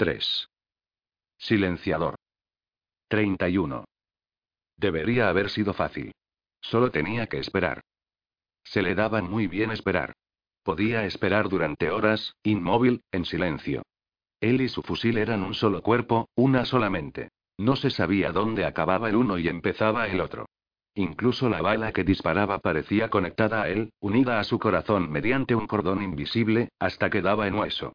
3. Silenciador. 31. Debería haber sido fácil. Solo tenía que esperar. Se le daba muy bien esperar. Podía esperar durante horas, inmóvil, en silencio. Él y su fusil eran un solo cuerpo, una solamente. No se sabía dónde acababa el uno y empezaba el otro. Incluso la bala que disparaba parecía conectada a él, unida a su corazón mediante un cordón invisible, hasta que daba en hueso.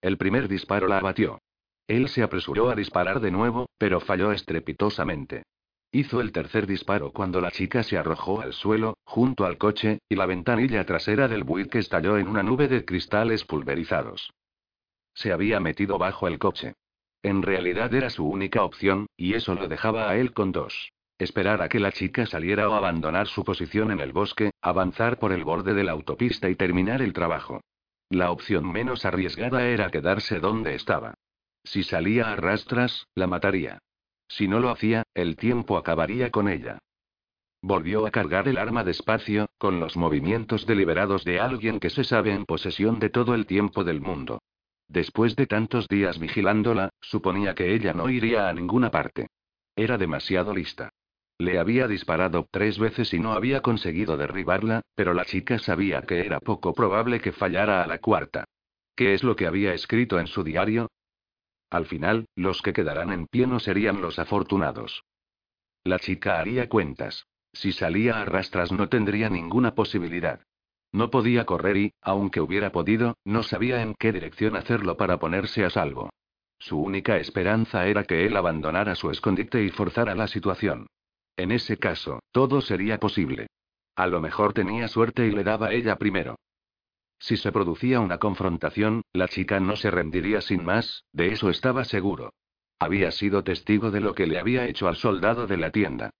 El primer disparo la abatió. Él se apresuró a disparar de nuevo, pero falló estrepitosamente. Hizo el tercer disparo cuando la chica se arrojó al suelo, junto al coche, y la ventanilla trasera del Buick estalló en una nube de cristales pulverizados. Se había metido bajo el coche. En realidad era su única opción, y eso lo dejaba a él con dos. Esperar a que la chica saliera o abandonar su posición en el bosque, avanzar por el borde de la autopista y terminar el trabajo. La opción menos arriesgada era quedarse donde estaba. Si salía a rastras, la mataría. Si no lo hacía, el tiempo acabaría con ella. Volvió a cargar el arma despacio, con los movimientos deliberados de alguien que se sabe en posesión de todo el tiempo del mundo. Después de tantos días vigilándola, suponía que ella no iría a ninguna parte. Era demasiado lista. Le había disparado tres veces y no había conseguido derribarla, pero la chica sabía que era poco probable que fallara a la cuarta. ¿Qué es lo que había escrito en su diario? Al final, los que quedarán en pie no serían los afortunados. La chica haría cuentas. Si salía a rastras no tendría ninguna posibilidad. No podía correr y, aunque hubiera podido, no sabía en qué dirección hacerlo para ponerse a salvo. Su única esperanza era que él abandonara su escondite y forzara la situación. En ese caso, todo sería posible. A lo mejor tenía suerte y le daba ella primero. Si se producía una confrontación, la chica no se rendiría sin más, de eso estaba seguro. Había sido testigo de lo que le había hecho al soldado de la tienda.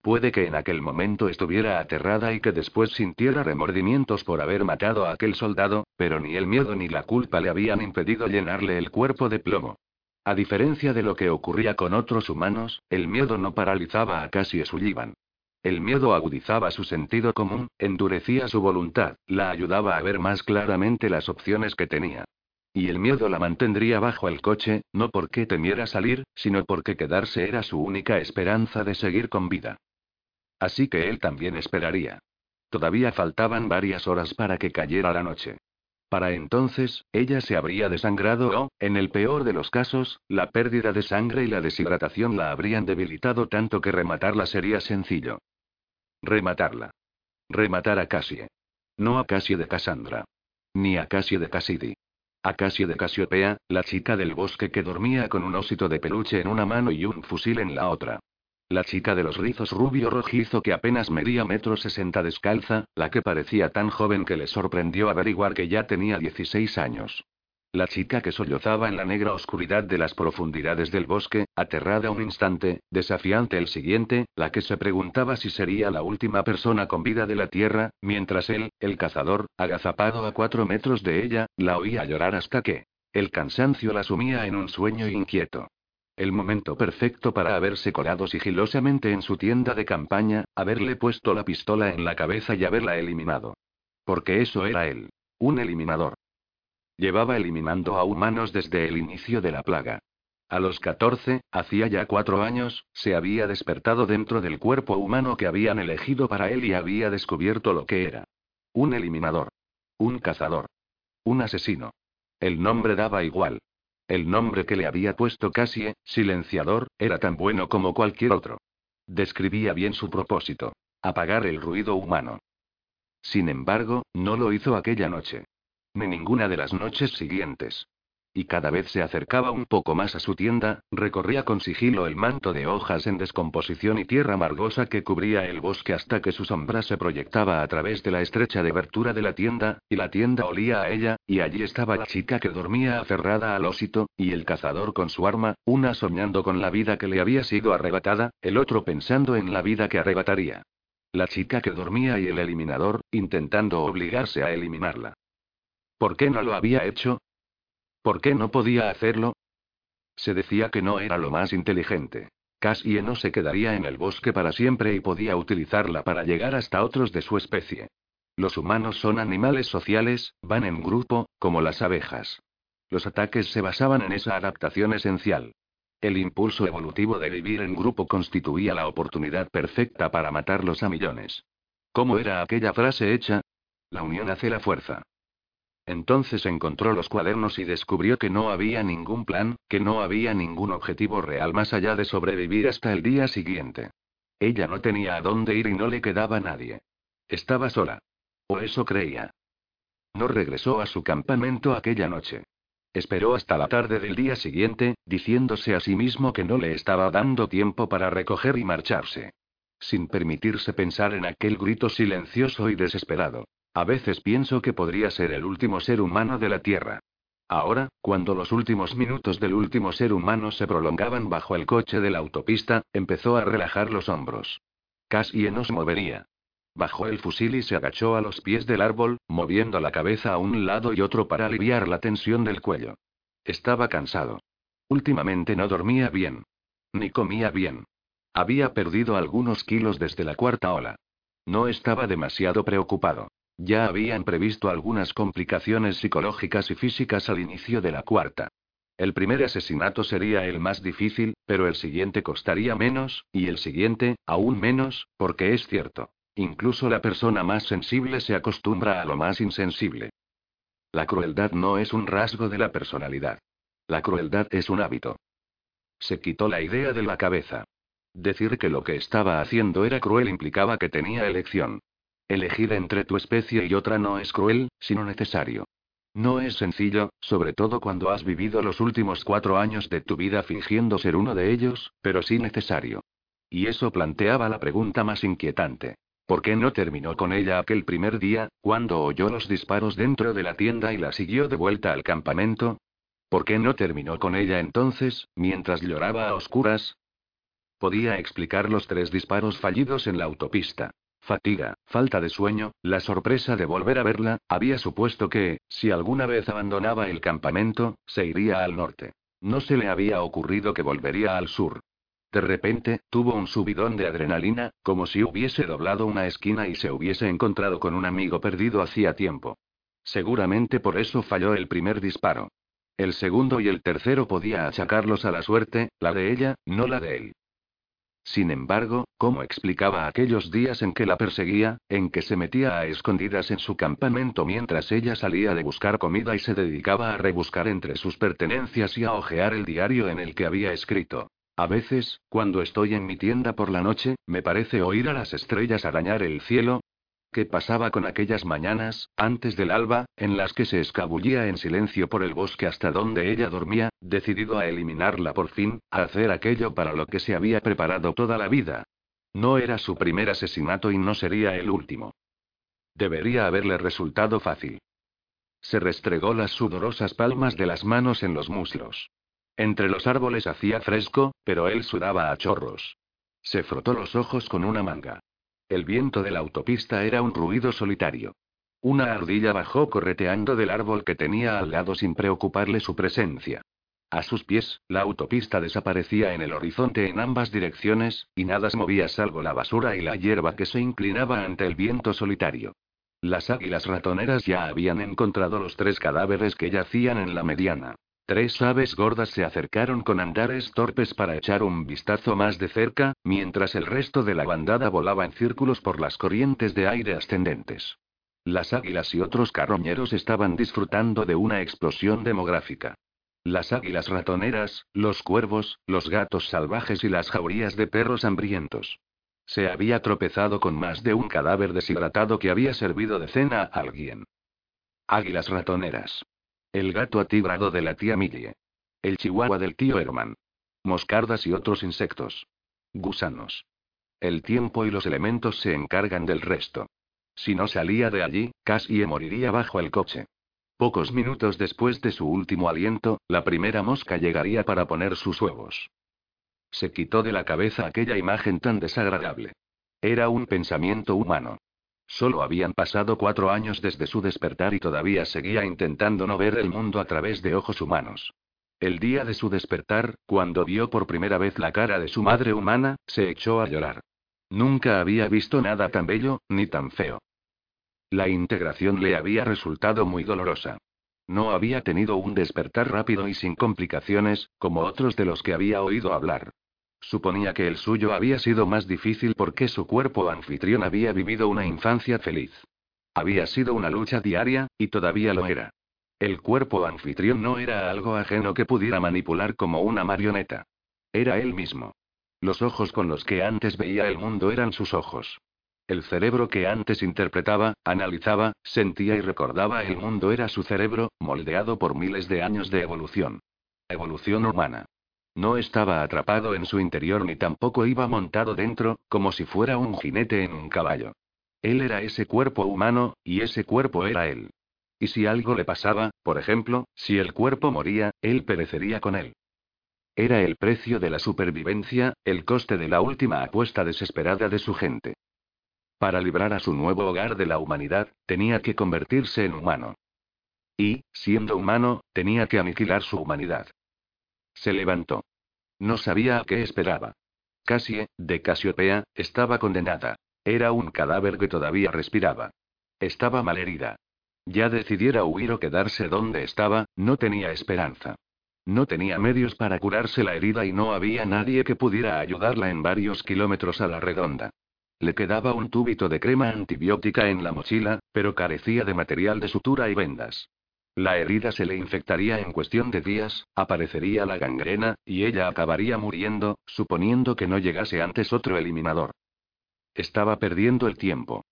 Puede que en aquel momento estuviera aterrada y que después sintiera remordimientos por haber matado a aquel soldado, pero ni el miedo ni la culpa le habían impedido llenarle el cuerpo de plomo. A diferencia de lo que ocurría con otros humanos, el miedo no paralizaba a Cassie Sullivan. El miedo agudizaba su sentido común, endurecía su voluntad, la ayudaba a ver más claramente las opciones que tenía. Y el miedo la mantendría bajo el coche, no porque temiera salir, sino porque quedarse era su única esperanza de seguir con vida. Así que él también esperaría. Todavía faltaban varias horas para que cayera la noche. Para entonces, ella se habría desangrado o, en el peor de los casos, la pérdida de sangre y la deshidratación la habrían debilitado tanto que rematarla sería sencillo. Rematarla. Rematar a Cassie. No a Cassie de Cassandra. Ni a Cassie de Cassidy. A Cassie de Casiopea, la chica del bosque que dormía con un osito de peluche en una mano y un fusil en la otra. La chica de los rizos rubio rojizo que apenas medía metro sesenta descalza, la que parecía tan joven que le sorprendió averiguar que ya tenía 16 años. La chica que sollozaba en la negra oscuridad de las profundidades del bosque, aterrada un instante, desafiante el siguiente, la que se preguntaba si sería la última persona con vida de la tierra, mientras él, el cazador, agazapado a cuatro metros de ella, la oía llorar hasta que el cansancio la sumía en un sueño inquieto. El momento perfecto para haberse colado sigilosamente en su tienda de campaña, haberle puesto la pistola en la cabeza y haberla eliminado. Porque eso era él. Un eliminador. Llevaba eliminando a humanos desde el inicio de la plaga. A los 14, hacía ya cuatro años, se había despertado dentro del cuerpo humano que habían elegido para él y había descubierto lo que era. Un eliminador. Un cazador. Un asesino. El nombre daba igual. El nombre que le había puesto Cassie, silenciador, era tan bueno como cualquier otro. Describía bien su propósito. Apagar el ruido humano. Sin embargo, no lo hizo aquella noche ni ninguna de las noches siguientes. Y cada vez se acercaba un poco más a su tienda, recorría con sigilo el manto de hojas en descomposición y tierra margosa que cubría el bosque hasta que su sombra se proyectaba a través de la estrecha abertura de la tienda, y la tienda olía a ella, y allí estaba la chica que dormía aferrada al ósito, y el cazador con su arma, una soñando con la vida que le había sido arrebatada, el otro pensando en la vida que arrebataría. La chica que dormía y el eliminador, intentando obligarse a eliminarla. ¿Por qué no lo había hecho? ¿Por qué no podía hacerlo? Se decía que no era lo más inteligente. Cassie no se quedaría en el bosque para siempre y podía utilizarla para llegar hasta otros de su especie. Los humanos son animales sociales, van en grupo, como las abejas. Los ataques se basaban en esa adaptación esencial. El impulso evolutivo de vivir en grupo constituía la oportunidad perfecta para matarlos a millones. ¿Cómo era aquella frase hecha? La unión hace la fuerza. Entonces encontró los cuadernos y descubrió que no había ningún plan, que no había ningún objetivo real más allá de sobrevivir hasta el día siguiente. Ella no tenía a dónde ir y no le quedaba nadie. Estaba sola. O eso creía. No regresó a su campamento aquella noche. Esperó hasta la tarde del día siguiente, diciéndose a sí mismo que no le estaba dando tiempo para recoger y marcharse. Sin permitirse pensar en aquel grito silencioso y desesperado. A veces pienso que podría ser el último ser humano de la Tierra. Ahora, cuando los últimos minutos del último ser humano se prolongaban bajo el coche de la autopista, empezó a relajar los hombros. Casi no se movería. Bajó el fusil y se agachó a los pies del árbol, moviendo la cabeza a un lado y otro para aliviar la tensión del cuello. Estaba cansado. Últimamente no dormía bien. Ni comía bien. Había perdido algunos kilos desde la cuarta ola. No estaba demasiado preocupado. Ya habían previsto algunas complicaciones psicológicas y físicas al inicio de la cuarta. El primer asesinato sería el más difícil, pero el siguiente costaría menos, y el siguiente, aún menos, porque es cierto. Incluso la persona más sensible se acostumbra a lo más insensible. La crueldad no es un rasgo de la personalidad. La crueldad es un hábito. Se quitó la idea de la cabeza. Decir que lo que estaba haciendo era cruel implicaba que tenía elección. Elegir entre tu especie y otra no es cruel, sino necesario. No es sencillo, sobre todo cuando has vivido los últimos cuatro años de tu vida fingiendo ser uno de ellos, pero sí necesario. Y eso planteaba la pregunta más inquietante. ¿Por qué no terminó con ella aquel primer día, cuando oyó los disparos dentro de la tienda y la siguió de vuelta al campamento? ¿Por qué no terminó con ella entonces, mientras lloraba a oscuras? Podía explicar los tres disparos fallidos en la autopista. Fatiga, falta de sueño, la sorpresa de volver a verla, había supuesto que, si alguna vez abandonaba el campamento, se iría al norte. No se le había ocurrido que volvería al sur. De repente, tuvo un subidón de adrenalina, como si hubiese doblado una esquina y se hubiese encontrado con un amigo perdido hacía tiempo. Seguramente por eso falló el primer disparo. El segundo y el tercero podía achacarlos a la suerte, la de ella, no la de él. Sin embargo, ¿cómo explicaba aquellos días en que la perseguía, en que se metía a escondidas en su campamento mientras ella salía de buscar comida y se dedicaba a rebuscar entre sus pertenencias y a hojear el diario en el que había escrito? A veces, cuando estoy en mi tienda por la noche, me parece oír a las estrellas arañar el cielo, ¿Qué pasaba con aquellas mañanas, antes del alba, en las que se escabullía en silencio por el bosque hasta donde ella dormía, decidido a eliminarla por fin, a hacer aquello para lo que se había preparado toda la vida? No era su primer asesinato y no sería el último. Debería haberle resultado fácil. Se restregó las sudorosas palmas de las manos en los muslos. Entre los árboles hacía fresco, pero él sudaba a chorros. Se frotó los ojos con una manga. El viento de la autopista era un ruido solitario. Una ardilla bajó correteando del árbol que tenía al lado sin preocuparle su presencia. A sus pies, la autopista desaparecía en el horizonte en ambas direcciones, y nada se movía salvo la basura y la hierba que se inclinaba ante el viento solitario. Las águilas ratoneras ya habían encontrado los tres cadáveres que yacían en la mediana. Tres aves gordas se acercaron con andares torpes para echar un vistazo más de cerca, mientras el resto de la bandada volaba en círculos por las corrientes de aire ascendentes. Las águilas y otros carroñeros estaban disfrutando de una explosión demográfica. Las águilas ratoneras, los cuervos, los gatos salvajes y las jaurías de perros hambrientos. Se había tropezado con más de un cadáver deshidratado que había servido de cena a alguien. Águilas ratoneras. El gato atigrado de la tía Millie. El chihuahua del tío Herman. Moscardas y otros insectos. Gusanos. El tiempo y los elementos se encargan del resto. Si no salía de allí, casi moriría bajo el coche. Pocos minutos después de su último aliento, la primera mosca llegaría para poner sus huevos. Se quitó de la cabeza aquella imagen tan desagradable. Era un pensamiento humano. Solo habían pasado cuatro años desde su despertar y todavía seguía intentando no ver el mundo a través de ojos humanos. El día de su despertar, cuando vio por primera vez la cara de su madre humana, se echó a llorar. Nunca había visto nada tan bello, ni tan feo. La integración le había resultado muy dolorosa. No había tenido un despertar rápido y sin complicaciones, como otros de los que había oído hablar. Suponía que el suyo había sido más difícil porque su cuerpo anfitrión había vivido una infancia feliz. Había sido una lucha diaria, y todavía lo era. El cuerpo anfitrión no era algo ajeno que pudiera manipular como una marioneta. Era él mismo. Los ojos con los que antes veía el mundo eran sus ojos. El cerebro que antes interpretaba, analizaba, sentía y recordaba el mundo era su cerebro, moldeado por miles de años de evolución. Evolución humana. No estaba atrapado en su interior ni tampoco iba montado dentro, como si fuera un jinete en un caballo. Él era ese cuerpo humano, y ese cuerpo era él. Y si algo le pasaba, por ejemplo, si el cuerpo moría, él perecería con él. Era el precio de la supervivencia, el coste de la última apuesta desesperada de su gente. Para librar a su nuevo hogar de la humanidad, tenía que convertirse en humano. Y, siendo humano, tenía que aniquilar su humanidad. Se levantó. No sabía a qué esperaba. Cassie, de Casiopea, estaba condenada. Era un cadáver que todavía respiraba. Estaba malherida. Ya decidiera huir o quedarse donde estaba, no tenía esperanza. No tenía medios para curarse la herida y no había nadie que pudiera ayudarla en varios kilómetros a la redonda. Le quedaba un tubito de crema antibiótica en la mochila, pero carecía de material de sutura y vendas. La herida se le infectaría en cuestión de días, aparecería la gangrena, y ella acabaría muriendo, suponiendo que no llegase antes otro eliminador. Estaba perdiendo el tiempo.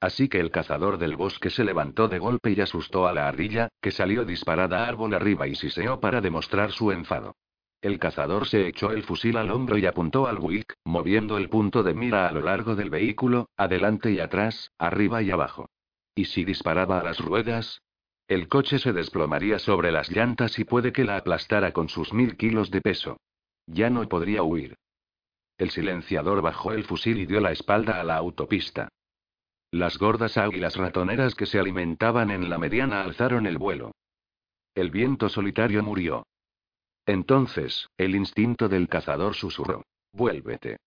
Así que el cazador del bosque se levantó de golpe y asustó a la ardilla, que salió disparada árbol arriba y siseó para demostrar su enfado. El cazador se echó el fusil al hombro y apuntó al Wick, moviendo el punto de mira a lo largo del vehículo, adelante y atrás, arriba y abajo. ¿Y si disparaba a las ruedas? El coche se desplomaría sobre las llantas y puede que la aplastara con sus mil kilos de peso. Ya no podría huir. El silenciador bajó el fusil y dio la espalda a la autopista. Las gordas águilas ratoneras que se alimentaban en la mediana alzaron el vuelo. El viento solitario murió. Entonces, el instinto del cazador susurró. Vuélvete.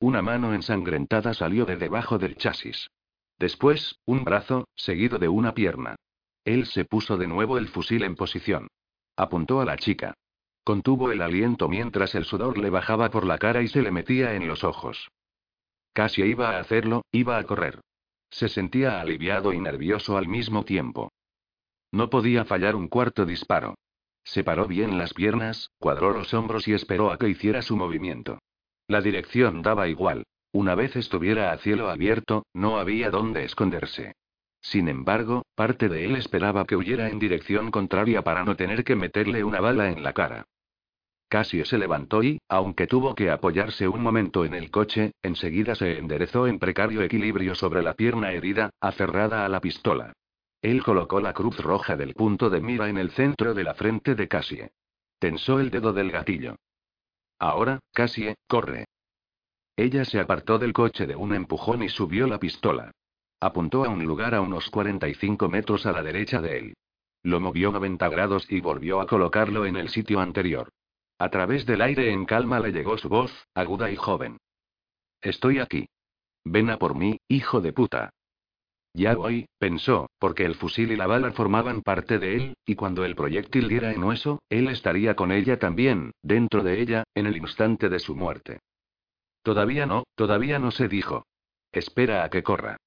Una mano ensangrentada salió de debajo del chasis. Después, un brazo, seguido de una pierna. Él se puso de nuevo el fusil en posición. Apuntó a la chica. Contuvo el aliento mientras el sudor le bajaba por la cara y se le metía en los ojos. Casi iba a hacerlo, iba a correr. Se sentía aliviado y nervioso al mismo tiempo. No podía fallar un cuarto disparo. Separó bien las piernas, cuadró los hombros y esperó a que hiciera su movimiento. La dirección daba igual. Una vez estuviera a cielo abierto, no había dónde esconderse. Sin embargo, parte de él esperaba que huyera en dirección contraria para no tener que meterle una bala en la cara. Casio se levantó y, aunque tuvo que apoyarse un momento en el coche, enseguida se enderezó en precario equilibrio sobre la pierna herida, aferrada a la pistola. Él colocó la cruz roja del punto de mira en el centro de la frente de Cassie. Tensó el dedo del gatillo. Ahora, Cassie, corre. Ella se apartó del coche de un empujón y subió la pistola. Apuntó a un lugar a unos 45 metros a la derecha de él. Lo movió 90 grados y volvió a colocarlo en el sitio anterior. A través del aire en calma le llegó su voz, aguda y joven. Estoy aquí. Ven a por mí, hijo de puta. Ya voy, pensó, porque el fusil y la bala formaban parte de él, y cuando el proyectil diera en hueso, él estaría con ella también, dentro de ella, en el instante de su muerte. Todavía no, todavía no se dijo. Espera a que corra.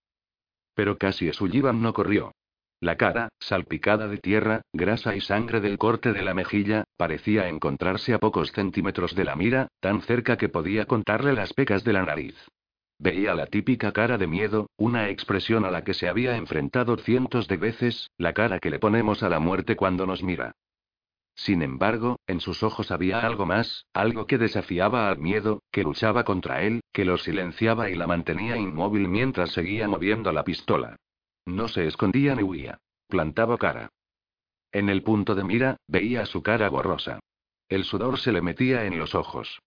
Pero casi Sullivan no corrió. La cara, salpicada de tierra, grasa y sangre del corte de la mejilla, parecía encontrarse a pocos centímetros de la mira, tan cerca que podía contarle las pecas de la nariz. Veía la típica cara de miedo, una expresión a la que se había enfrentado cientos de veces, la cara que le ponemos a la muerte cuando nos mira. Sin embargo, en sus ojos había algo más, algo que desafiaba al miedo, que luchaba contra él, que lo silenciaba y la mantenía inmóvil mientras seguía moviendo la pistola. No se escondía ni huía. Plantaba cara. En el punto de mira, veía su cara borrosa. El sudor se le metía en los ojos.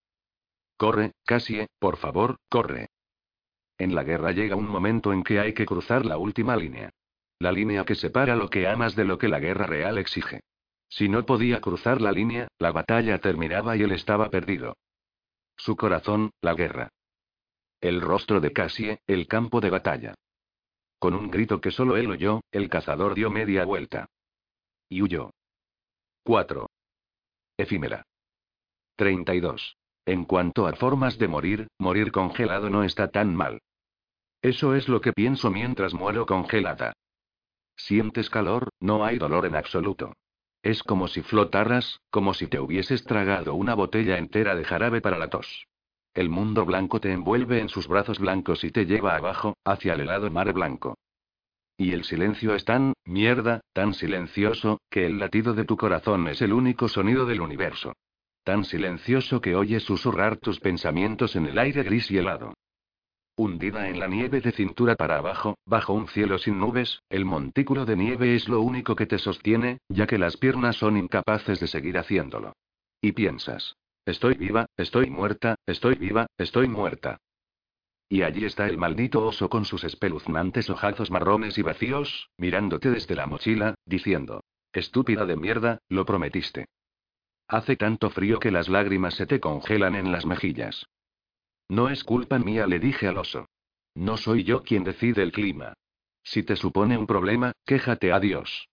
Corre, Cassie, por favor, corre. En la guerra llega un momento en que hay que cruzar la última línea. La línea que separa lo que amas de lo que la guerra real exige. Si no podía cruzar la línea, la batalla terminaba y él estaba perdido. Su corazón, la guerra. El rostro de Cassie, el campo de batalla. Con un grito que solo él oyó, el cazador dio media vuelta. y huyó. 4. Efímera. 32. En cuanto a formas de morir, morir congelado no está tan mal. Eso es lo que pienso mientras muero congelada. Sientes calor, no hay dolor en absoluto. Es como si flotaras, como si te hubieses tragado una botella entera de jarabe para la tos. El mundo blanco te envuelve en sus brazos blancos y te lleva abajo, hacia el helado mar blanco. Y el silencio es tan, mierda, tan silencioso, que el latido de tu corazón es el único sonido del universo. Tan silencioso que oyes susurrar tus pensamientos en el aire gris y helado. Hundida en la nieve de cintura para abajo, bajo un cielo sin nubes, el montículo de nieve es lo único que te sostiene, ya que las piernas son incapaces de seguir haciéndolo. Y piensas, estoy viva, estoy muerta, estoy viva, estoy muerta. Y allí está el maldito oso con sus espeluznantes ojazos marrones y vacíos, mirándote desde la mochila, diciendo, estúpida de mierda, lo prometiste. Hace tanto frío que las lágrimas se te congelan en las mejillas. No es culpa mía, le dije al oso. No soy yo quien decide el clima. Si te supone un problema, quéjate a Dios.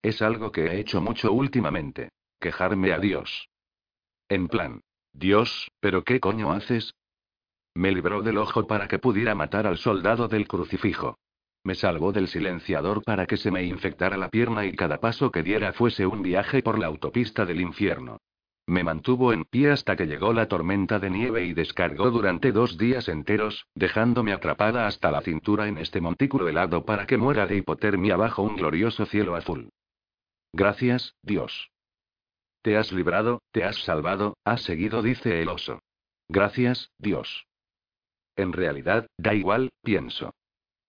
Es algo que he hecho mucho últimamente. Quejarme a Dios. En plan. Dios, ¿pero qué coño haces? Me libró del ojo para que pudiera matar al soldado del crucifijo. Me salvó del silenciador para que se me infectara la pierna y cada paso que diera fuese un viaje por la autopista del infierno. Me mantuvo en pie hasta que llegó la tormenta de nieve y descargó durante dos días enteros, dejándome atrapada hasta la cintura en este montículo helado para que muera de hipotermia bajo un glorioso cielo azul. Gracias, Dios. Te has librado, te has salvado, has seguido, dice el oso. Gracias, Dios. En realidad, da igual, pienso.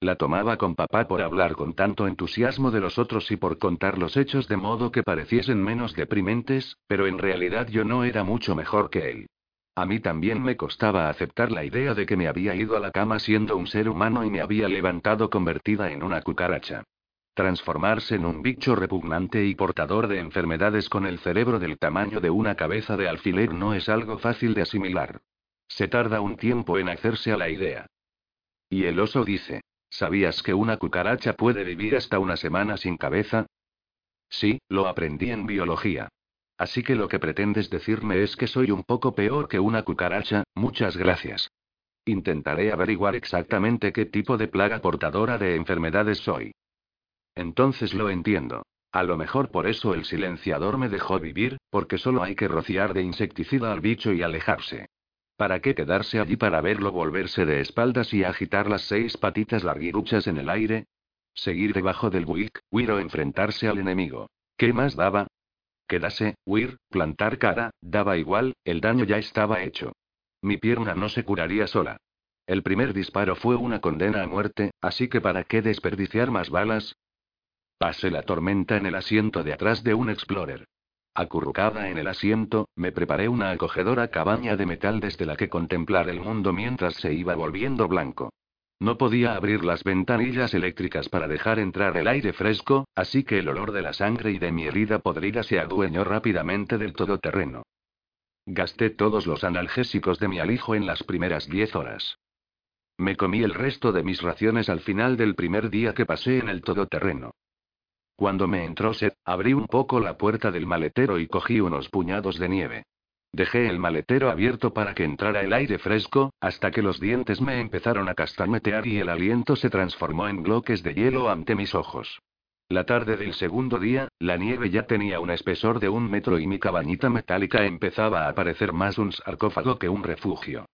La tomaba con papá por hablar con tanto entusiasmo de los otros y por contar los hechos de modo que pareciesen menos deprimentes, pero en realidad yo no era mucho mejor que él. A mí también me costaba aceptar la idea de que me había ido a la cama siendo un ser humano y me había levantado convertida en una cucaracha. Transformarse en un bicho repugnante y portador de enfermedades con el cerebro del tamaño de una cabeza de alfiler no es algo fácil de asimilar. Se tarda un tiempo en hacerse a la idea. Y el oso dice, ¿sabías que una cucaracha puede vivir hasta una semana sin cabeza? Sí, lo aprendí en biología. Así que lo que pretendes decirme es que soy un poco peor que una cucaracha, muchas gracias. Intentaré averiguar exactamente qué tipo de plaga portadora de enfermedades soy. Entonces lo entiendo. A lo mejor por eso el silenciador me dejó vivir, porque solo hay que rociar de insecticida al bicho y alejarse. ¿Para qué quedarse allí para verlo volverse de espaldas y agitar las seis patitas larguiruchas en el aire? Seguir debajo del buick, huir o enfrentarse al enemigo. ¿Qué más daba? Quedarse, huir, plantar cara, daba igual, el daño ya estaba hecho. Mi pierna no se curaría sola. El primer disparo fue una condena a muerte, así que ¿para qué desperdiciar más balas? Pasé la tormenta en el asiento de atrás de un Explorer. Acurrucada en el asiento, me preparé una acogedora cabaña de metal desde la que contemplar el mundo mientras se iba volviendo blanco. No podía abrir las ventanillas eléctricas para dejar entrar el aire fresco, así que el olor de la sangre y de mi herida podrida se adueñó rápidamente del todoterreno. Gasté todos los analgésicos de mi alijo en las primeras diez horas. Me comí el resto de mis raciones al final del primer día que pasé en el todoterreno. Cuando me entró sed, abrí un poco la puerta del maletero y cogí unos puñados de nieve. Dejé el maletero abierto para que entrara el aire fresco, hasta que los dientes me empezaron a castañetear y el aliento se transformó en bloques de hielo ante mis ojos. La tarde del segundo día, la nieve ya tenía un espesor de un metro y mi cabañita metálica empezaba a parecer más un sarcófago que un refugio.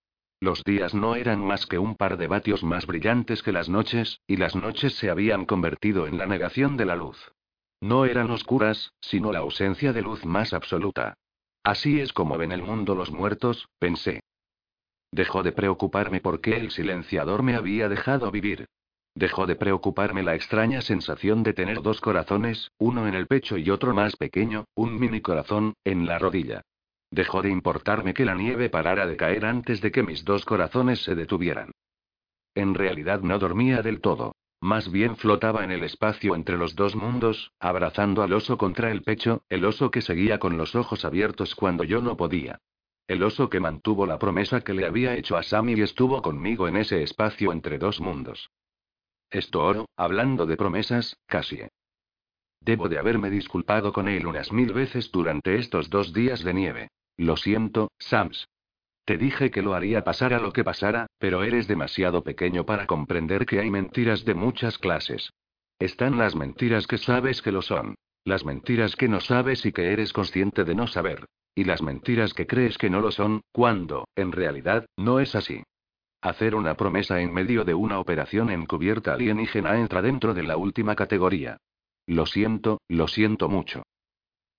Los días no eran más que un par de vatios más brillantes que las noches, y las noches se habían convertido en la negación de la luz. No eran oscuras, sino la ausencia de luz más absoluta. Así es como ven el mundo los muertos, pensé. Dejó de preocuparme porque el silenciador me había dejado vivir. Dejó de preocuparme la extraña sensación de tener dos corazones, uno en el pecho y otro más pequeño, un mini corazón, en la rodilla. Dejó de importarme que la nieve parara de caer antes de que mis dos corazones se detuvieran. En realidad no dormía del todo. Más bien flotaba en el espacio entre los dos mundos, abrazando al oso contra el pecho, el oso que seguía con los ojos abiertos cuando yo no podía. El oso que mantuvo la promesa que le había hecho a Sammy y estuvo conmigo en ese espacio entre dos mundos. Esto oro, hablando de promesas, casi. Debo de haberme disculpado con él unas mil veces durante estos dos días de nieve. Lo siento, Sams. Te dije que lo haría pasar a lo que pasara, pero eres demasiado pequeño para comprender que hay mentiras de muchas clases. Están las mentiras que sabes que lo son. Las mentiras que no sabes y que eres consciente de no saber. Y las mentiras que crees que no lo son, cuando, en realidad, no es así. Hacer una promesa en medio de una operación encubierta alienígena entra dentro de la última categoría. Lo siento, lo siento mucho.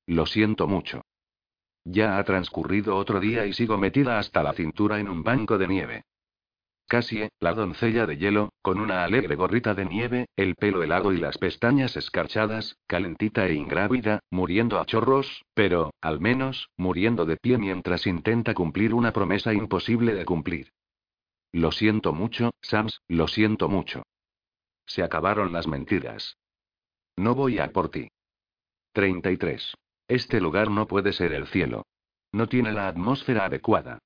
Lo siento mucho. Ya ha transcurrido otro día y sigo metida hasta la cintura en un banco de nieve. Cassie, la doncella de hielo, con una alegre gorrita de nieve, el pelo helado y las pestañas escarchadas, calentita e ingrávida, muriendo a chorros, pero, al menos, muriendo de pie mientras intenta cumplir una promesa imposible de cumplir. Lo siento mucho, Sams, lo siento mucho. Se acabaron las mentiras. No voy a por ti. 33. Este lugar no puede ser el cielo. No tiene la atmósfera adecuada.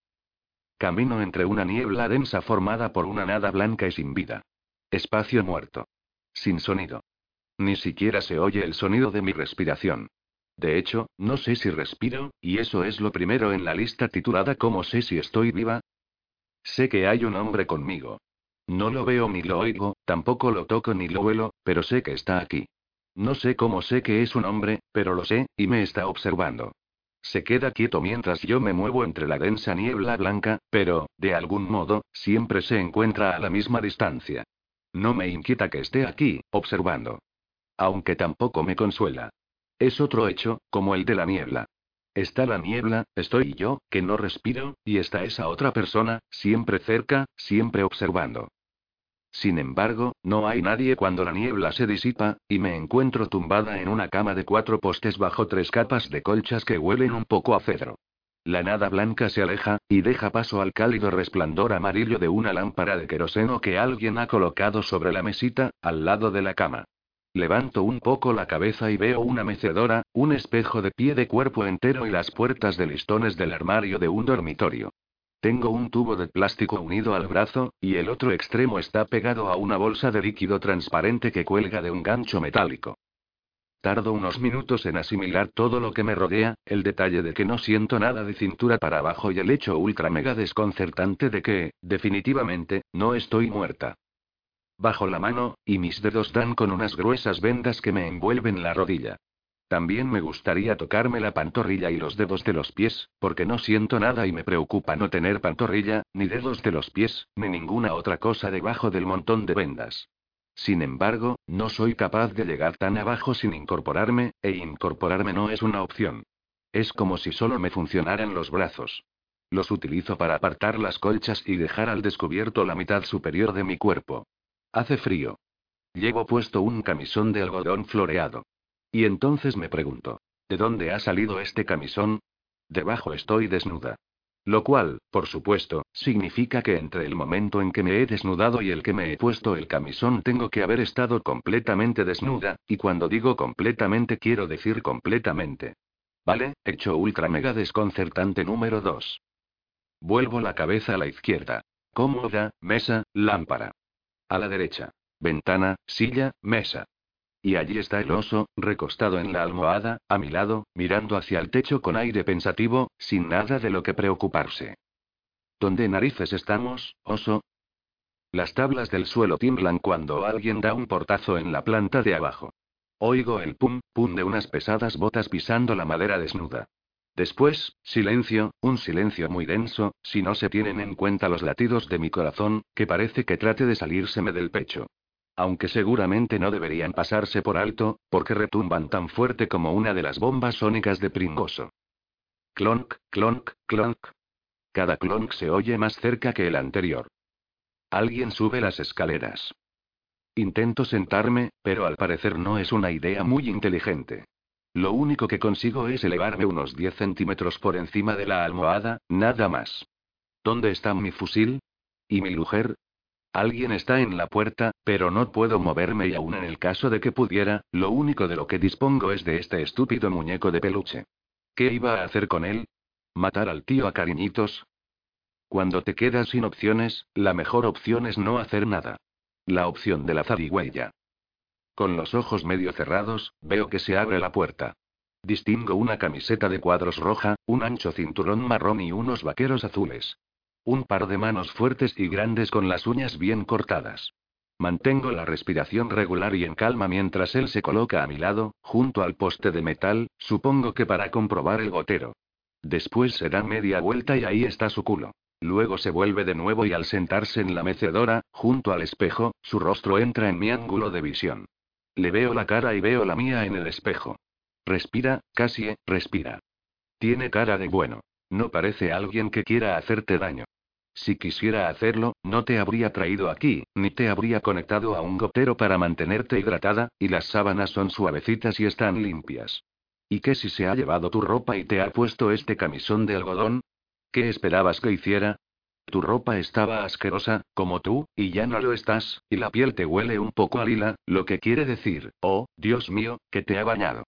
Camino entre una niebla densa formada por una nada blanca y sin vida. Espacio muerto. Sin sonido. Ni siquiera se oye el sonido de mi respiración. De hecho, no sé si respiro, y eso es lo primero en la lista titulada ¿Cómo sé si estoy viva? Sé que hay un hombre conmigo. No lo veo ni lo oigo, tampoco lo toco ni lo huelo, pero sé que está aquí. No sé cómo sé que es un hombre, pero lo sé, y me está observando. Se queda quieto mientras yo me muevo entre la densa niebla blanca, pero, de algún modo, siempre se encuentra a la misma distancia. No me inquieta que esté aquí, observando. Aunque tampoco me consuela. Es otro hecho, como el de la niebla. Está la niebla, estoy yo, que no respiro, y está esa otra persona, siempre cerca, siempre observando. Sin embargo, no hay nadie cuando la niebla se disipa, y me encuentro tumbada en una cama de cuatro postes bajo tres capas de colchas que huelen un poco a cedro. La nada blanca se aleja, y deja paso al cálido resplandor amarillo de una lámpara de queroseno que alguien ha colocado sobre la mesita, al lado de la cama. Levanto un poco la cabeza y veo una mecedora, un espejo de pie de cuerpo entero y las puertas de listones del armario de un dormitorio. Tengo un tubo de plástico unido al brazo, y el otro extremo está pegado a una bolsa de líquido transparente que cuelga de un gancho metálico. Tardo unos minutos en asimilar todo lo que me rodea, el detalle de que no siento nada de cintura para abajo y el hecho ultra mega desconcertante de que, definitivamente, no estoy muerta. Bajo la mano, y mis dedos dan con unas gruesas vendas que me envuelven la rodilla. También me gustaría tocarme la pantorrilla y los dedos de los pies, porque no siento nada y me preocupa no tener pantorrilla, ni dedos de los pies, ni ninguna otra cosa debajo del montón de vendas. Sin embargo, no soy capaz de llegar tan abajo sin incorporarme, e incorporarme no es una opción. Es como si solo me funcionaran los brazos. Los utilizo para apartar las colchas y dejar al descubierto la mitad superior de mi cuerpo. Hace frío. Llevo puesto un camisón de algodón floreado. Y entonces me pregunto, ¿de dónde ha salido este camisón? Debajo estoy desnuda. Lo cual, por supuesto, significa que entre el momento en que me he desnudado y el que me he puesto el camisón tengo que haber estado completamente desnuda, y cuando digo completamente quiero decir completamente. ¿Vale? Hecho ultra mega desconcertante número 2. Vuelvo la cabeza a la izquierda. Cómoda, mesa, lámpara. A la derecha. Ventana, silla, mesa. Y allí está el oso, recostado en la almohada, a mi lado, mirando hacia el techo con aire pensativo, sin nada de lo que preocuparse. ¿Dónde narices estamos, oso? Las tablas del suelo tiemblan cuando alguien da un portazo en la planta de abajo. Oigo el pum, pum de unas pesadas botas pisando la madera desnuda. Después, silencio, un silencio muy denso, si no se tienen en cuenta los latidos de mi corazón, que parece que trate de salírseme del pecho. Aunque seguramente no deberían pasarse por alto, porque retumban tan fuerte como una de las bombas sónicas de Pringoso. Clonk, clonk, clonk. Cada clonk se oye más cerca que el anterior. Alguien sube las escaleras. Intento sentarme, pero al parecer no es una idea muy inteligente. Lo único que consigo es elevarme unos 10 centímetros por encima de la almohada, nada más. ¿Dónde está mi fusil? ¿Y mi mujer? Alguien está en la puerta, pero no puedo moverme y aún en el caso de que pudiera, lo único de lo que dispongo es de este estúpido muñeco de peluche. ¿Qué iba a hacer con él? ¿Matar al tío a cariñitos? Cuando te quedas sin opciones, la mejor opción es no hacer nada. La opción de la zarigüeya. Con los ojos medio cerrados, veo que se abre la puerta. Distingo una camiseta de cuadros roja, un ancho cinturón marrón y unos vaqueros azules. Un par de manos fuertes y grandes con las uñas bien cortadas. Mantengo la respiración regular y en calma mientras él se coloca a mi lado, junto al poste de metal, supongo que para comprobar el gotero. Después se da media vuelta y ahí está su culo. Luego se vuelve de nuevo y al sentarse en la mecedora, junto al espejo, su rostro entra en mi ángulo de visión. Le veo la cara y veo la mía en el espejo. Respira, casi, respira. Tiene cara de bueno. No parece alguien que quiera hacerte daño. Si quisiera hacerlo, no te habría traído aquí, ni te habría conectado a un gotero para mantenerte hidratada, y las sábanas son suavecitas y están limpias. ¿Y qué si se ha llevado tu ropa y te ha puesto este camisón de algodón? ¿Qué esperabas que hiciera? Tu ropa estaba asquerosa, como tú, y ya no lo estás, y la piel te huele un poco a lila, lo que quiere decir, oh, Dios mío, que te ha bañado.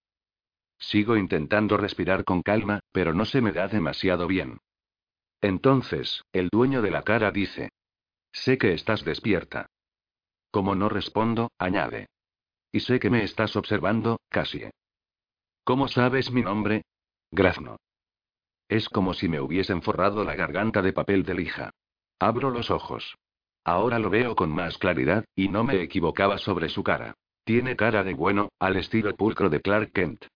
Sigo intentando respirar con calma, pero no se me da demasiado bien. Entonces, el dueño de la cara dice. Sé que estás despierta. Como no respondo, añade. Y sé que me estás observando, Cassie. ¿Cómo sabes mi nombre? Grazno. Es como si me hubiesen forrado la garganta de papel de lija. Abro los ojos. Ahora lo veo con más claridad, y no me equivocaba sobre su cara. Tiene cara de bueno, al estilo pulcro de Clark Kent.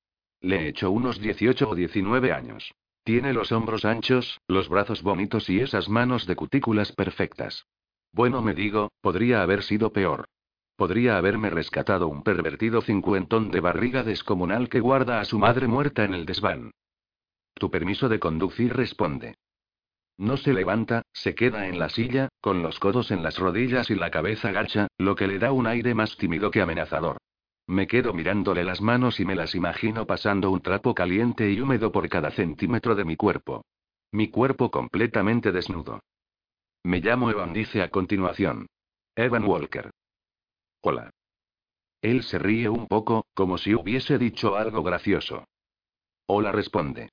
Le he hecho unos 18 o 19 años. Tiene los hombros anchos, los brazos bonitos y esas manos de cutículas perfectas. Bueno, me digo, podría haber sido peor. Podría haberme rescatado un pervertido cincuentón de barriga descomunal que guarda a su madre muerta en el desván. Tu permiso de conducir responde. No se levanta, se queda en la silla, con los codos en las rodillas y la cabeza gacha, lo que le da un aire más tímido que amenazador. Me quedo mirándole las manos y me las imagino pasando un trapo caliente y húmedo por cada centímetro de mi cuerpo. Mi cuerpo completamente desnudo. Me llamo Evan, dice a continuación. Evan Walker. Hola. Él se ríe un poco, como si hubiese dicho algo gracioso. Hola, responde.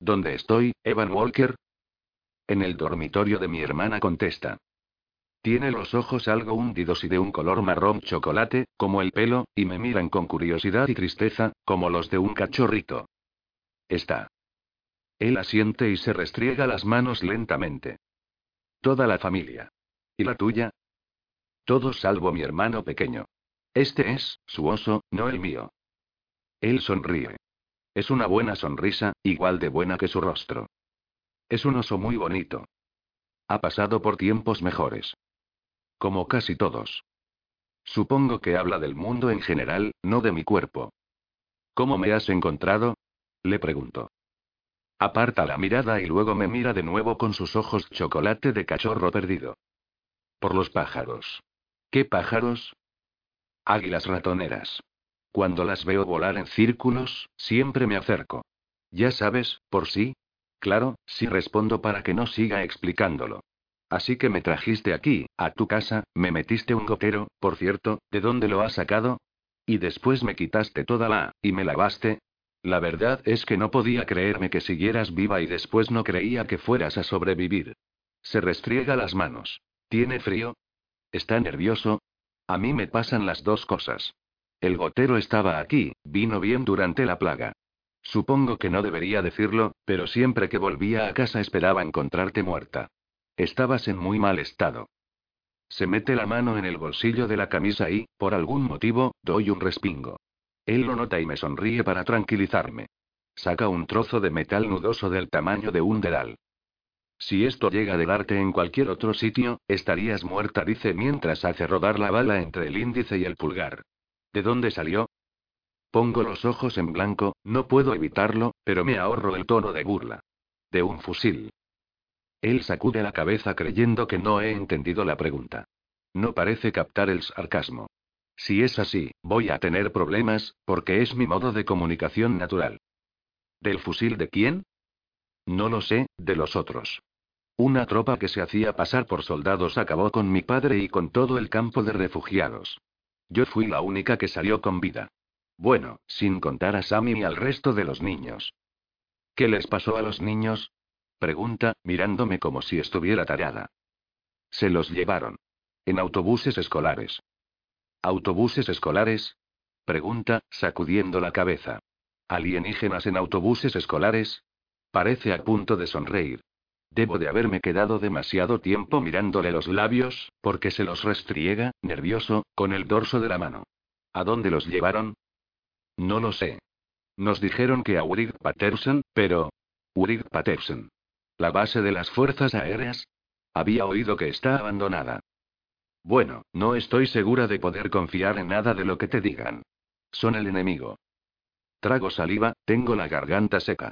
¿Dónde estoy, Evan Walker? En el dormitorio de mi hermana contesta. Tiene los ojos algo hundidos y de un color marrón chocolate, como el pelo, y me miran con curiosidad y tristeza, como los de un cachorrito. Está. Él asiente y se restriega las manos lentamente. Toda la familia. ¿Y la tuya? Todos salvo mi hermano pequeño. Este es, su oso, no el mío. Él sonríe. Es una buena sonrisa, igual de buena que su rostro. Es un oso muy bonito. Ha pasado por tiempos mejores. Como casi todos. Supongo que habla del mundo en general, no de mi cuerpo. ¿Cómo me has encontrado? Le pregunto. Aparta la mirada y luego me mira de nuevo con sus ojos chocolate de cachorro perdido. Por los pájaros. ¿Qué pájaros? Águilas ratoneras. Cuando las veo volar en círculos, siempre me acerco. Ya sabes, por sí. Claro, sí respondo para que no siga explicándolo. Así que me trajiste aquí, a tu casa, me metiste un gotero, por cierto, ¿de dónde lo has sacado? Y después me quitaste toda la, y me lavaste. La verdad es que no podía creerme que siguieras viva y después no creía que fueras a sobrevivir. Se restriega las manos. ¿Tiene frío? ¿Está nervioso? A mí me pasan las dos cosas. El gotero estaba aquí, vino bien durante la plaga. Supongo que no debería decirlo, pero siempre que volvía a casa esperaba encontrarte muerta. Estabas en muy mal estado. Se mete la mano en el bolsillo de la camisa y, por algún motivo, doy un respingo. Él lo nota y me sonríe para tranquilizarme. Saca un trozo de metal nudoso del tamaño de un dedal. Si esto llega de darte en cualquier otro sitio, estarías muerta, dice mientras hace rodar la bala entre el índice y el pulgar. ¿De dónde salió? Pongo los ojos en blanco, no puedo evitarlo, pero me ahorro el tono de burla. De un fusil. Él sacude la cabeza creyendo que no he entendido la pregunta. No parece captar el sarcasmo. Si es así, voy a tener problemas, porque es mi modo de comunicación natural. ¿Del fusil de quién? No lo sé, de los otros. Una tropa que se hacía pasar por soldados acabó con mi padre y con todo el campo de refugiados. Yo fui la única que salió con vida. Bueno, sin contar a Sammy y al resto de los niños. ¿Qué les pasó a los niños? Pregunta, mirándome como si estuviera tallada. Se los llevaron. En autobuses escolares. ¿Autobuses escolares? Pregunta, sacudiendo la cabeza. ¿Alienígenas en autobuses escolares? Parece a punto de sonreír. Debo de haberme quedado demasiado tiempo mirándole los labios, porque se los restriega, nervioso, con el dorso de la mano. ¿A dónde los llevaron? No lo sé. Nos dijeron que a Urig Patterson, pero... Urig Patterson. ¿La base de las fuerzas aéreas? Había oído que está abandonada. Bueno, no estoy segura de poder confiar en nada de lo que te digan. Son el enemigo. Trago saliva, tengo la garganta seca.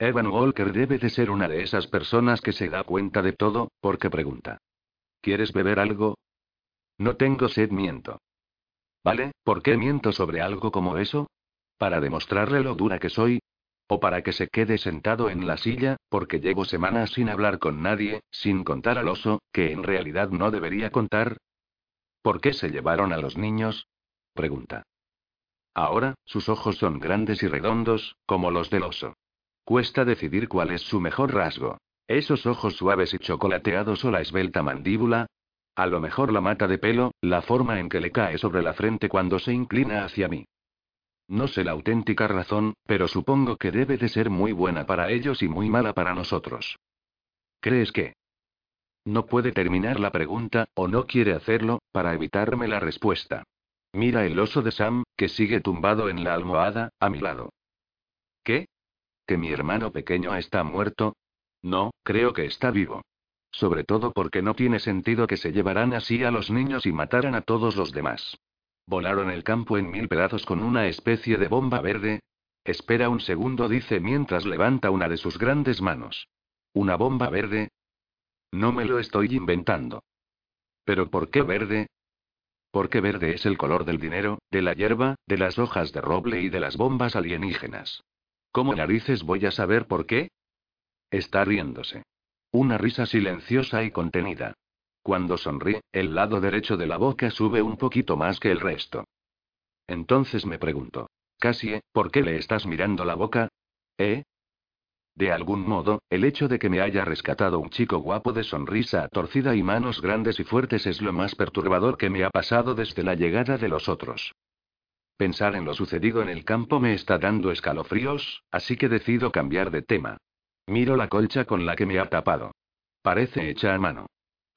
Evan Walker debe de ser una de esas personas que se da cuenta de todo, porque pregunta. ¿Quieres beber algo? No tengo sed, miento. ¿Vale? ¿Por qué miento sobre algo como eso? ¿Para demostrarle lo dura que soy? ¿O para que se quede sentado en la silla, porque llevo semanas sin hablar con nadie, sin contar al oso, que en realidad no debería contar? ¿Por qué se llevaron a los niños? Pregunta. Ahora, sus ojos son grandes y redondos, como los del oso. Cuesta decidir cuál es su mejor rasgo. Esos ojos suaves y chocolateados o la esbelta mandíbula. A lo mejor la mata de pelo, la forma en que le cae sobre la frente cuando se inclina hacia mí. No sé la auténtica razón, pero supongo que debe de ser muy buena para ellos y muy mala para nosotros. ¿Crees que? No puede terminar la pregunta, o no quiere hacerlo, para evitarme la respuesta. Mira el oso de Sam, que sigue tumbado en la almohada, a mi lado. ¿Qué? ¿Que mi hermano pequeño está muerto? No, creo que está vivo. Sobre todo porque no tiene sentido que se llevaran así a los niños y mataran a todos los demás. Volaron el campo en mil pedazos con una especie de bomba verde. Espera un segundo, dice mientras levanta una de sus grandes manos. ¿Una bomba verde? No me lo estoy inventando. ¿Pero por qué verde? Porque verde es el color del dinero, de la hierba, de las hojas de roble y de las bombas alienígenas. ¿Cómo narices voy a saber por qué? Está riéndose. Una risa silenciosa y contenida. Cuando sonríe, el lado derecho de la boca sube un poquito más que el resto. Entonces me pregunto, Cassie, ¿por qué le estás mirando la boca? ¿Eh? De algún modo, el hecho de que me haya rescatado un chico guapo de sonrisa torcida y manos grandes y fuertes es lo más perturbador que me ha pasado desde la llegada de los otros. Pensar en lo sucedido en el campo me está dando escalofríos, así que decido cambiar de tema. Miro la colcha con la que me ha tapado. Parece hecha a mano.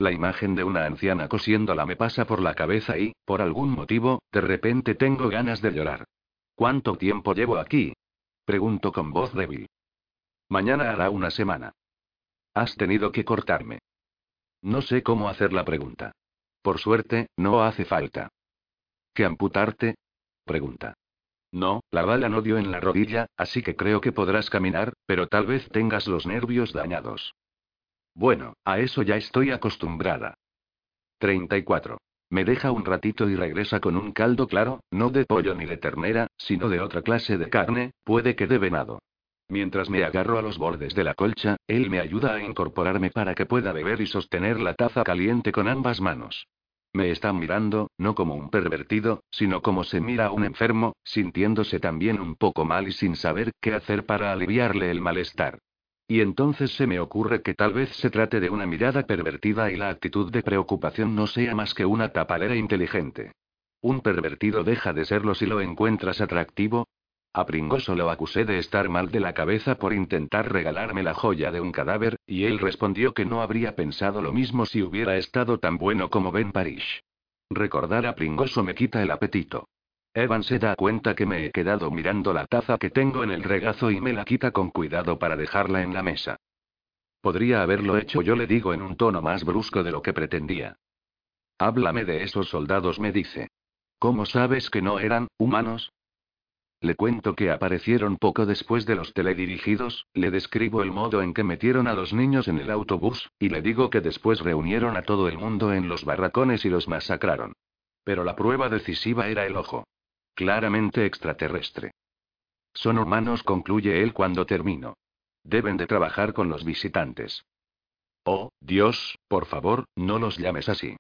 La imagen de una anciana cosiéndola me pasa por la cabeza y, por algún motivo, de repente tengo ganas de llorar. ¿Cuánto tiempo llevo aquí? Pregunto con voz débil. Mañana hará una semana. Has tenido que cortarme. No sé cómo hacer la pregunta. Por suerte, no hace falta. ¿Que amputarte? Pregunta. No, la bala no dio en la rodilla, así que creo que podrás caminar, pero tal vez tengas los nervios dañados. Bueno, a eso ya estoy acostumbrada. 34. Me deja un ratito y regresa con un caldo claro, no de pollo ni de ternera, sino de otra clase de carne, puede que de venado. Mientras me agarro a los bordes de la colcha, él me ayuda a incorporarme para que pueda beber y sostener la taza caliente con ambas manos. Me está mirando, no como un pervertido, sino como se mira a un enfermo, sintiéndose también un poco mal y sin saber qué hacer para aliviarle el malestar. Y entonces se me ocurre que tal vez se trate de una mirada pervertida y la actitud de preocupación no sea más que una tapadera inteligente. ¿Un pervertido deja de serlo si lo encuentras atractivo? A Pringoso lo acusé de estar mal de la cabeza por intentar regalarme la joya de un cadáver, y él respondió que no habría pensado lo mismo si hubiera estado tan bueno como Ben Parish. Recordar a Pringoso me quita el apetito. Evan se da cuenta que me he quedado mirando la taza que tengo en el regazo y me la quita con cuidado para dejarla en la mesa. Podría haberlo hecho yo le digo en un tono más brusco de lo que pretendía. Háblame de esos soldados, me dice. ¿Cómo sabes que no eran humanos? Le cuento que aparecieron poco después de los teledirigidos, le describo el modo en que metieron a los niños en el autobús, y le digo que después reunieron a todo el mundo en los barracones y los masacraron. Pero la prueba decisiva era el ojo. Claramente extraterrestre. Son humanos, concluye él cuando termino. Deben de trabajar con los visitantes. Oh, Dios, por favor, no los llames así.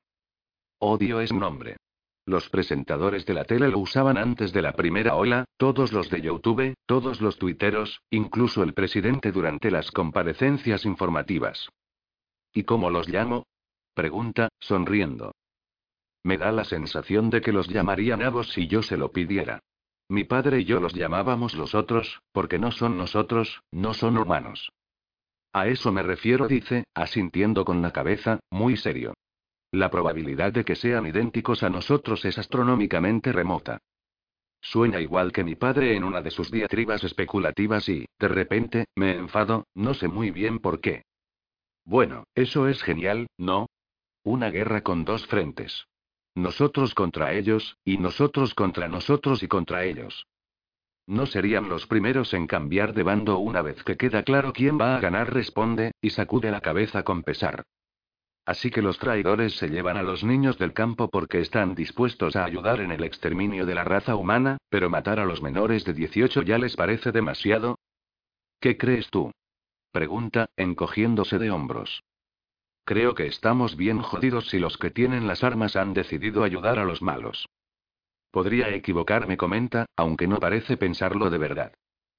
Odio es nombre. Los presentadores de la tele lo usaban antes de la primera ola, todos los de YouTube, todos los tuiteros, incluso el presidente durante las comparecencias informativas. ¿Y cómo los llamo? Pregunta, sonriendo. Me da la sensación de que los llamaría nabos si yo se lo pidiera. Mi padre y yo los llamábamos los otros, porque no son nosotros, no son humanos. A eso me refiero, dice, asintiendo con la cabeza, muy serio. La probabilidad de que sean idénticos a nosotros es astronómicamente remota. Sueña igual que mi padre en una de sus diatribas especulativas y, de repente, me enfado, no sé muy bien por qué. Bueno, eso es genial, ¿no? Una guerra con dos frentes. Nosotros contra ellos, y nosotros contra nosotros y contra ellos. No serían los primeros en cambiar de bando una vez que queda claro quién va a ganar, responde, y sacude la cabeza con pesar. Así que los traidores se llevan a los niños del campo porque están dispuestos a ayudar en el exterminio de la raza humana, pero matar a los menores de 18 ya les parece demasiado. ¿Qué crees tú? Pregunta, encogiéndose de hombros. Creo que estamos bien jodidos si los que tienen las armas han decidido ayudar a los malos. Podría equivocarme, comenta, aunque no parece pensarlo de verdad.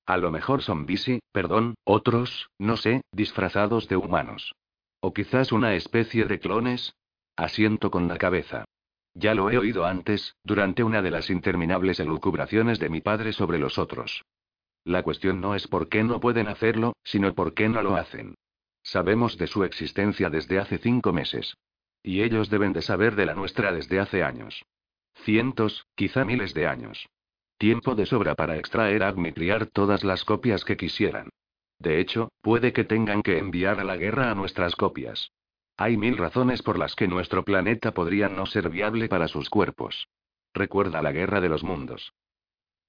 A lo mejor son Bisi, perdón, otros, no sé, disfrazados de humanos. O quizás una especie de clones. Asiento con la cabeza. Ya lo he oído antes, durante una de las interminables elucubraciones de mi padre sobre los otros. La cuestión no es por qué no pueden hacerlo, sino por qué no lo hacen. Sabemos de su existencia desde hace cinco meses. Y ellos deben de saber de la nuestra desde hace años. Cientos, quizá miles de años. Tiempo de sobra para extraer, admitriar todas las copias que quisieran. De hecho, puede que tengan que enviar a la guerra a nuestras copias. Hay mil razones por las que nuestro planeta podría no ser viable para sus cuerpos. Recuerda la guerra de los mundos.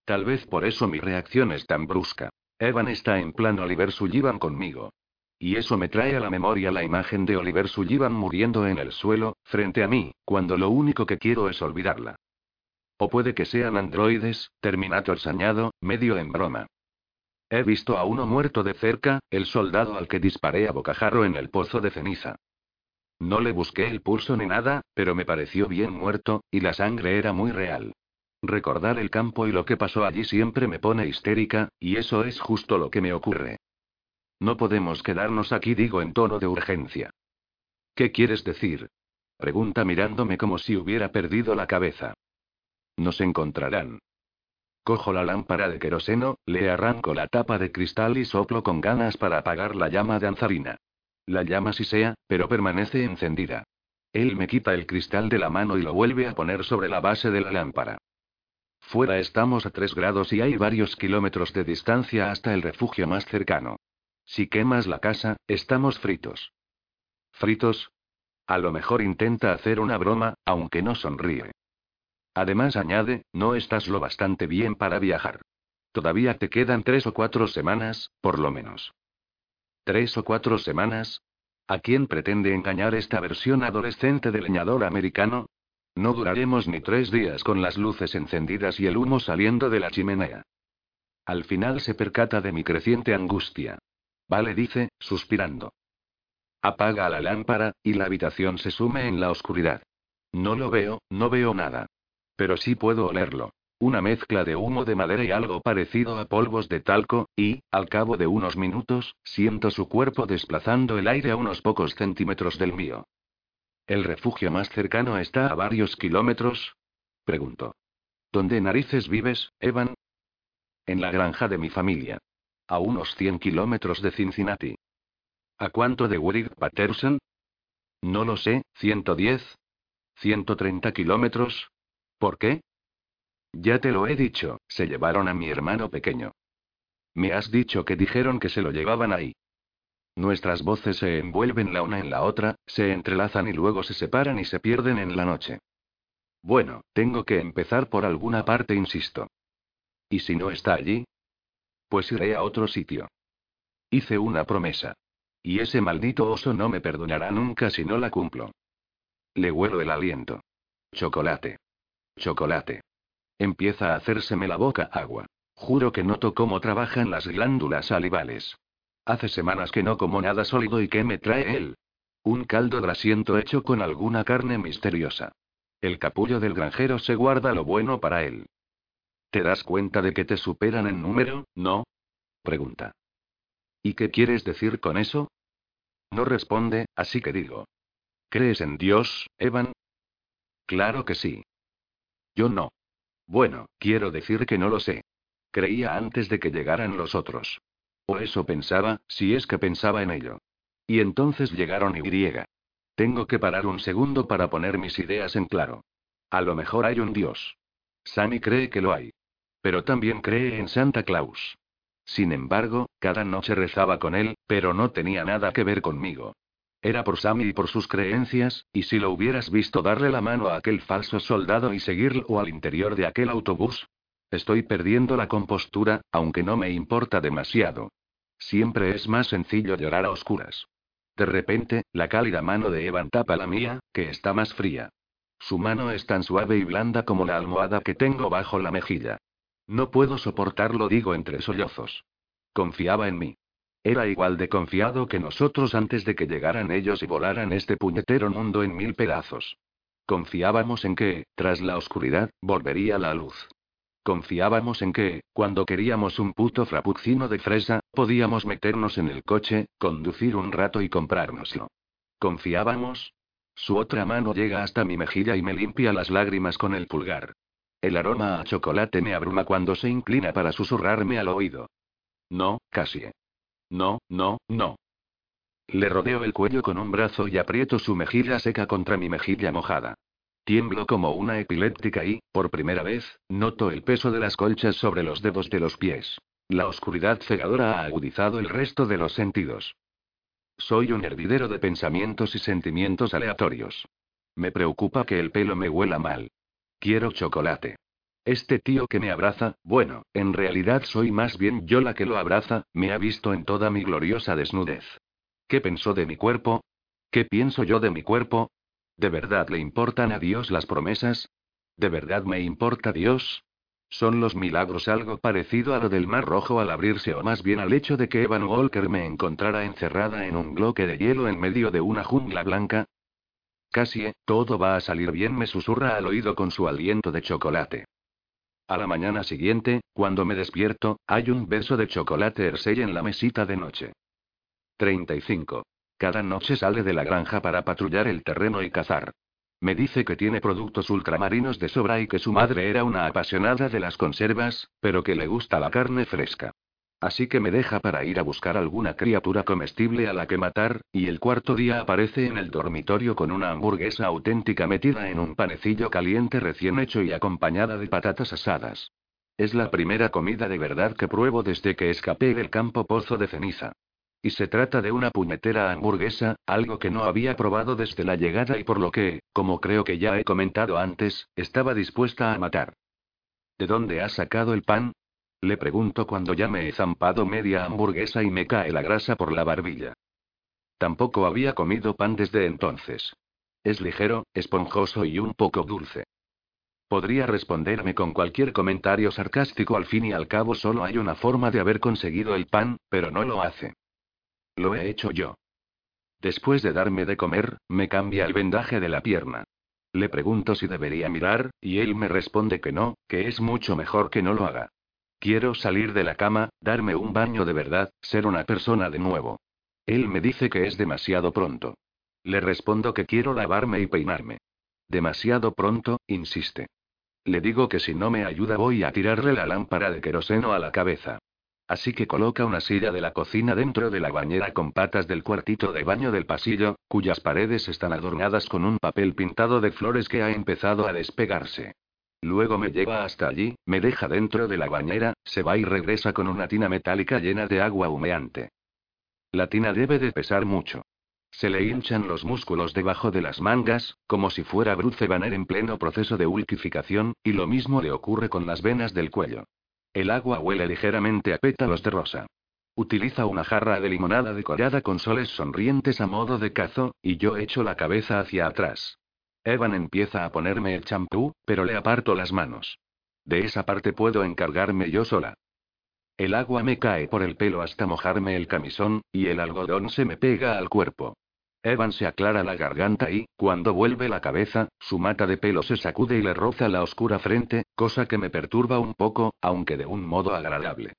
Tal vez por eso mi reacción es tan brusca. Evan está en plan Oliver Sullivan conmigo. Y eso me trae a la memoria la imagen de Oliver Sullivan muriendo en el suelo, frente a mí, cuando lo único que quiero es olvidarla. O puede que sean androides, Terminator sañado, medio en broma. He visto a uno muerto de cerca, el soldado al que disparé a bocajarro en el pozo de ceniza. No le busqué el pulso ni nada, pero me pareció bien muerto, y la sangre era muy real. Recordar el campo y lo que pasó allí siempre me pone histérica, y eso es justo lo que me ocurre. No podemos quedarnos aquí, digo en tono de urgencia. ¿Qué quieres decir? Pregunta mirándome como si hubiera perdido la cabeza. Nos encontrarán. Cojo la lámpara de queroseno, le arranco la tapa de cristal y soplo con ganas para apagar la llama de anzarina. La llama sí sea, pero permanece encendida. Él me quita el cristal de la mano y lo vuelve a poner sobre la base de la lámpara. Fuera estamos a tres grados y hay varios kilómetros de distancia hasta el refugio más cercano. Si quemas la casa, estamos fritos. ¿Fritos? A lo mejor intenta hacer una broma, aunque no sonríe. Además añade, no estás lo bastante bien para viajar. Todavía te quedan tres o cuatro semanas, por lo menos. ¿Tres o cuatro semanas? ¿A quién pretende engañar esta versión adolescente del leñador americano? No duraremos ni tres días con las luces encendidas y el humo saliendo de la chimenea. Al final se percata de mi creciente angustia. Vale, dice, suspirando. Apaga la lámpara, y la habitación se sume en la oscuridad. No lo veo, no veo nada. Pero sí puedo olerlo. Una mezcla de humo de madera y algo parecido a polvos de talco, y, al cabo de unos minutos, siento su cuerpo desplazando el aire a unos pocos centímetros del mío. ¿El refugio más cercano está a varios kilómetros? Pregunto. ¿Dónde narices vives, Evan? En la granja de mi familia. A unos 100 kilómetros de Cincinnati. ¿A cuánto de Warwick Patterson? No lo sé, 110. 130 kilómetros. ¿Por qué? Ya te lo he dicho, se llevaron a mi hermano pequeño. Me has dicho que dijeron que se lo llevaban ahí. Nuestras voces se envuelven la una en la otra, se entrelazan y luego se separan y se pierden en la noche. Bueno, tengo que empezar por alguna parte, insisto. ¿Y si no está allí? Pues iré a otro sitio. Hice una promesa. Y ese maldito oso no me perdonará nunca si no la cumplo. Le huelo el aliento. Chocolate. Chocolate. Empieza a hacérseme la boca agua. Juro que noto cómo trabajan las glándulas salivales. Hace semanas que no como nada sólido y ¿qué me trae él? Un caldo grasiento hecho con alguna carne misteriosa. El capullo del granjero se guarda lo bueno para él. ¿Te das cuenta de que te superan en número, no? Pregunta. ¿Y qué quieres decir con eso? No responde, así que digo. ¿Crees en Dios, Evan? Claro que sí. Yo no. Bueno, quiero decir que no lo sé. Creía antes de que llegaran los otros. O eso pensaba, si es que pensaba en ello. Y entonces llegaron Y. Tengo que parar un segundo para poner mis ideas en claro. A lo mejor hay un Dios. Sammy cree que lo hay. Pero también cree en Santa Claus. Sin embargo, cada noche rezaba con él, pero no tenía nada que ver conmigo. Era por Sammy y por sus creencias, y si lo hubieras visto darle la mano a aquel falso soldado y seguirlo al interior de aquel autobús. Estoy perdiendo la compostura, aunque no me importa demasiado. Siempre es más sencillo llorar a oscuras. De repente, la cálida mano de Evan tapa la mía, que está más fría. Su mano es tan suave y blanda como la almohada que tengo bajo la mejilla. No puedo soportarlo, digo entre sollozos. Confiaba en mí. Era igual de confiado que nosotros antes de que llegaran ellos y volaran este puñetero mundo en mil pedazos. Confiábamos en que, tras la oscuridad, volvería la luz. Confiábamos en que, cuando queríamos un puto frappuccino de fresa, podíamos meternos en el coche, conducir un rato y comprárnoslo. Confiábamos. Su otra mano llega hasta mi mejilla y me limpia las lágrimas con el pulgar. El aroma a chocolate me abruma cuando se inclina para susurrarme al oído. No, Cassie. No, no, no. Le rodeo el cuello con un brazo y aprieto su mejilla seca contra mi mejilla mojada. Tiemblo como una epiléptica y, por primera vez, noto el peso de las colchas sobre los dedos de los pies. La oscuridad cegadora ha agudizado el resto de los sentidos. Soy un hervidero de pensamientos y sentimientos aleatorios. Me preocupa que el pelo me huela mal. Quiero chocolate. Este tío que me abraza, bueno, en realidad soy más bien yo la que lo abraza, me ha visto en toda mi gloriosa desnudez. ¿Qué pensó de mi cuerpo? ¿Qué pienso yo de mi cuerpo? ¿De verdad le importan a Dios las promesas? ¿De verdad me importa Dios? ¿Son los milagros algo parecido a lo del Mar Rojo al abrirse o más bien al hecho de que Evan Walker me encontrara encerrada en un bloque de hielo en medio de una jungla blanca? Casi, todo va a salir bien, me susurra al oído con su aliento de chocolate. A la mañana siguiente, cuando me despierto, hay un beso de chocolate Hersey en la mesita de noche. 35. Cada noche sale de la granja para patrullar el terreno y cazar. Me dice que tiene productos ultramarinos de sobra y que su madre era una apasionada de las conservas, pero que le gusta la carne fresca. Así que me deja para ir a buscar alguna criatura comestible a la que matar, y el cuarto día aparece en el dormitorio con una hamburguesa auténtica metida en un panecillo caliente recién hecho y acompañada de patatas asadas. Es la primera comida de verdad que pruebo desde que escapé del campo pozo de ceniza. Y se trata de una puñetera hamburguesa, algo que no había probado desde la llegada y por lo que, como creo que ya he comentado antes, estaba dispuesta a matar. ¿De dónde has sacado el pan? Le pregunto cuando ya me he zampado media hamburguesa y me cae la grasa por la barbilla. Tampoco había comido pan desde entonces. Es ligero, esponjoso y un poco dulce. Podría responderme con cualquier comentario sarcástico, al fin y al cabo solo hay una forma de haber conseguido el pan, pero no lo hace. Lo he hecho yo. Después de darme de comer, me cambia el vendaje de la pierna. Le pregunto si debería mirar, y él me responde que no, que es mucho mejor que no lo haga. Quiero salir de la cama, darme un baño de verdad, ser una persona de nuevo. Él me dice que es demasiado pronto. Le respondo que quiero lavarme y peinarme. Demasiado pronto, insiste. Le digo que si no me ayuda voy a tirarle la lámpara de queroseno a la cabeza. Así que coloca una silla de la cocina dentro de la bañera con patas del cuartito de baño del pasillo, cuyas paredes están adornadas con un papel pintado de flores que ha empezado a despegarse. Luego me lleva hasta allí, me deja dentro de la bañera, se va y regresa con una tina metálica llena de agua humeante. La tina debe de pesar mucho. Se le hinchan los músculos debajo de las mangas, como si fuera Bruce Banner en pleno proceso de ulquificación, y lo mismo le ocurre con las venas del cuello. El agua huele ligeramente a pétalos de rosa. Utiliza una jarra de limonada decorada con soles sonrientes a modo de cazo, y yo echo la cabeza hacia atrás. Evan empieza a ponerme el champú, pero le aparto las manos. De esa parte puedo encargarme yo sola. El agua me cae por el pelo hasta mojarme el camisón, y el algodón se me pega al cuerpo. Evan se aclara la garganta y, cuando vuelve la cabeza, su mata de pelo se sacude y le roza la oscura frente, cosa que me perturba un poco, aunque de un modo agradable.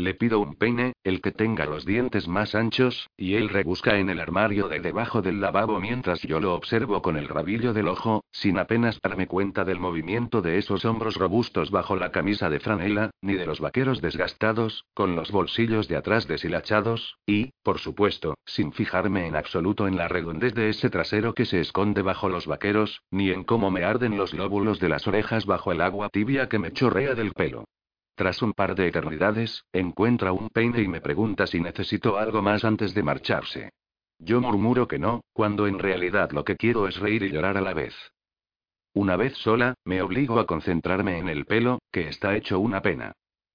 Le pido un peine, el que tenga los dientes más anchos, y él rebusca en el armario de debajo del lavabo mientras yo lo observo con el rabillo del ojo, sin apenas darme cuenta del movimiento de esos hombros robustos bajo la camisa de franela, ni de los vaqueros desgastados, con los bolsillos de atrás deshilachados, y, por supuesto, sin fijarme en absoluto en la redondez de ese trasero que se esconde bajo los vaqueros, ni en cómo me arden los lóbulos de las orejas bajo el agua tibia que me chorrea del pelo. Tras un par de eternidades, encuentra un peine y me pregunta si necesito algo más antes de marcharse. Yo murmuro que no, cuando en realidad lo que quiero es reír y llorar a la vez. Una vez sola, me obligo a concentrarme en el pelo, que está hecho una pena.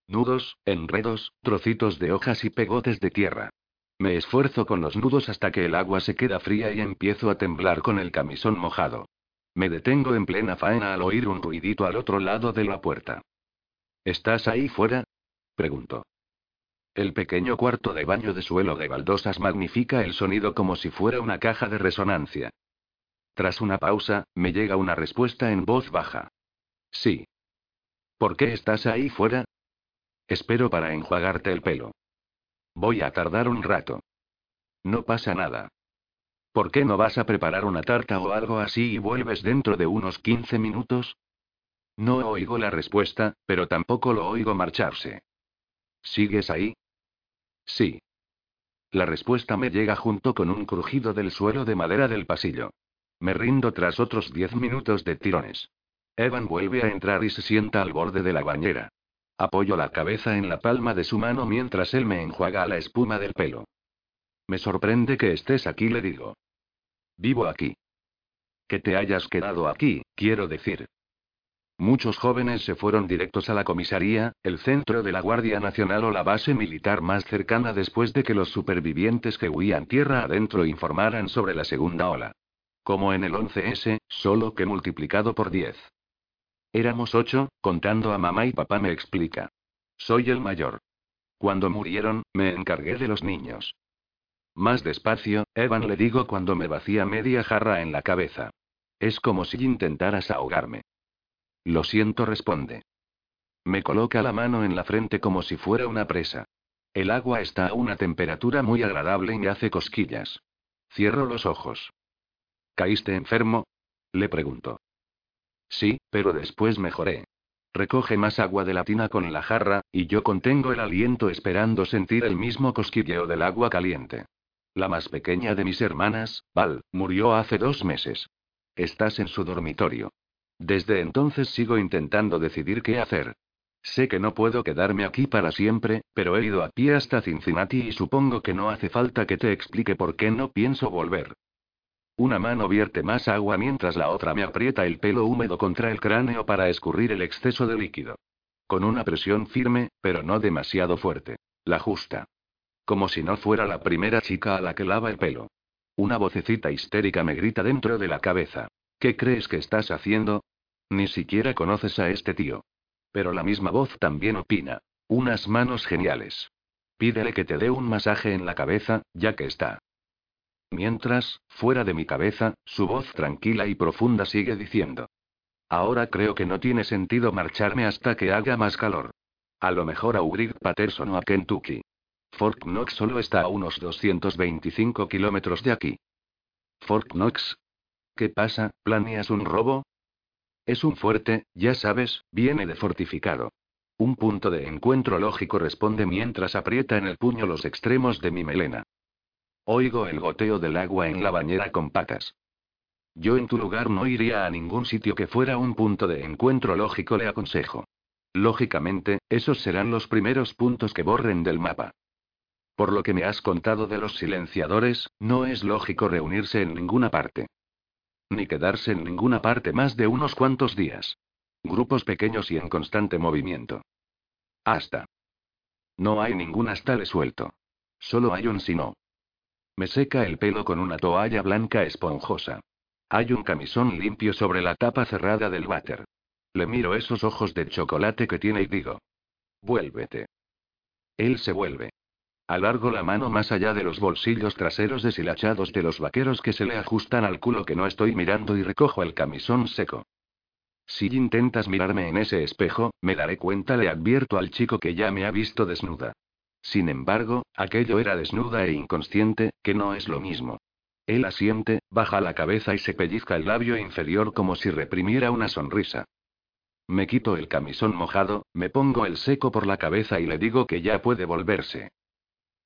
Nudos, enredos, trocitos de hojas y pegotes de tierra. Me esfuerzo con los nudos hasta que el agua se queda fría y empiezo a temblar con el camisón mojado. Me detengo en plena faena al oír un ruidito al otro lado de la puerta. ¿Estás ahí fuera? Pregunto. El pequeño cuarto de baño de suelo de baldosas magnifica el sonido como si fuera una caja de resonancia. Tras una pausa, me llega una respuesta en voz baja. Sí. ¿Por qué estás ahí fuera? Espero para enjuagarte el pelo. Voy a tardar un rato. No pasa nada. ¿Por qué no vas a preparar una tarta o algo así y vuelves dentro de unos 15 minutos? No oigo la respuesta, pero tampoco lo oigo marcharse. ¿Sigues ahí? Sí. La respuesta me llega junto con un crujido del suelo de madera del pasillo. Me rindo tras otros diez minutos de tirones. Evan vuelve a entrar y se sienta al borde de la bañera. Apoyo la cabeza en la palma de su mano mientras él me enjuaga la espuma del pelo. Me sorprende que estés aquí, le digo. Vivo aquí. Que te hayas quedado aquí, quiero decir. Muchos jóvenes se fueron directos a la comisaría, el centro de la Guardia Nacional o la base militar más cercana después de que los supervivientes que huían tierra adentro informaran sobre la segunda ola. Como en el 11S, solo que multiplicado por 10. Éramos ocho, contando a mamá y papá me explica. Soy el mayor. Cuando murieron, me encargué de los niños. Más despacio, Evan le digo cuando me vacía media jarra en la cabeza. Es como si intentaras ahogarme. Lo siento, responde. Me coloca la mano en la frente como si fuera una presa. El agua está a una temperatura muy agradable y me hace cosquillas. Cierro los ojos. ¿Caíste enfermo? Le pregunto. Sí, pero después mejoré. Recoge más agua de la tina con la jarra, y yo contengo el aliento esperando sentir el mismo cosquilleo del agua caliente. La más pequeña de mis hermanas, Val, murió hace dos meses. Estás en su dormitorio. Desde entonces sigo intentando decidir qué hacer. Sé que no puedo quedarme aquí para siempre, pero he ido a pie hasta Cincinnati y supongo que no hace falta que te explique por qué no pienso volver. Una mano vierte más agua mientras la otra me aprieta el pelo húmedo contra el cráneo para escurrir el exceso de líquido. Con una presión firme, pero no demasiado fuerte. La justa. Como si no fuera la primera chica a la que lava el pelo. Una vocecita histérica me grita dentro de la cabeza. ¿Qué crees que estás haciendo? Ni siquiera conoces a este tío. Pero la misma voz también opina. Unas manos geniales. Pídele que te dé un masaje en la cabeza, ya que está. Mientras, fuera de mi cabeza, su voz tranquila y profunda sigue diciendo. Ahora creo que no tiene sentido marcharme hasta que haga más calor. A lo mejor a Patterson o a Kentucky. Fort Knox solo está a unos 225 kilómetros de aquí. Fort Knox. ¿Qué pasa? ¿Planeas un robo? Es un fuerte, ya sabes, viene de fortificado. Un punto de encuentro lógico responde mientras aprieta en el puño los extremos de mi melena. Oigo el goteo del agua en la bañera con patas. Yo en tu lugar no iría a ningún sitio que fuera un punto de encuentro lógico, le aconsejo. Lógicamente, esos serán los primeros puntos que borren del mapa. Por lo que me has contado de los silenciadores, no es lógico reunirse en ninguna parte ni quedarse en ninguna parte más de unos cuantos días. Grupos pequeños y en constante movimiento. Hasta. No hay ningún hasta suelto. Solo hay un sino. Me seca el pelo con una toalla blanca esponjosa. Hay un camisón limpio sobre la tapa cerrada del váter. Le miro esos ojos de chocolate que tiene y digo. Vuélvete. Él se vuelve. Alargo la mano más allá de los bolsillos traseros deshilachados de los vaqueros que se le ajustan al culo que no estoy mirando y recojo el camisón seco. Si intentas mirarme en ese espejo, me daré cuenta, le advierto al chico que ya me ha visto desnuda. Sin embargo, aquello era desnuda e inconsciente, que no es lo mismo. Él asiente, baja la cabeza y se pellizca el labio inferior como si reprimiera una sonrisa. Me quito el camisón mojado, me pongo el seco por la cabeza y le digo que ya puede volverse.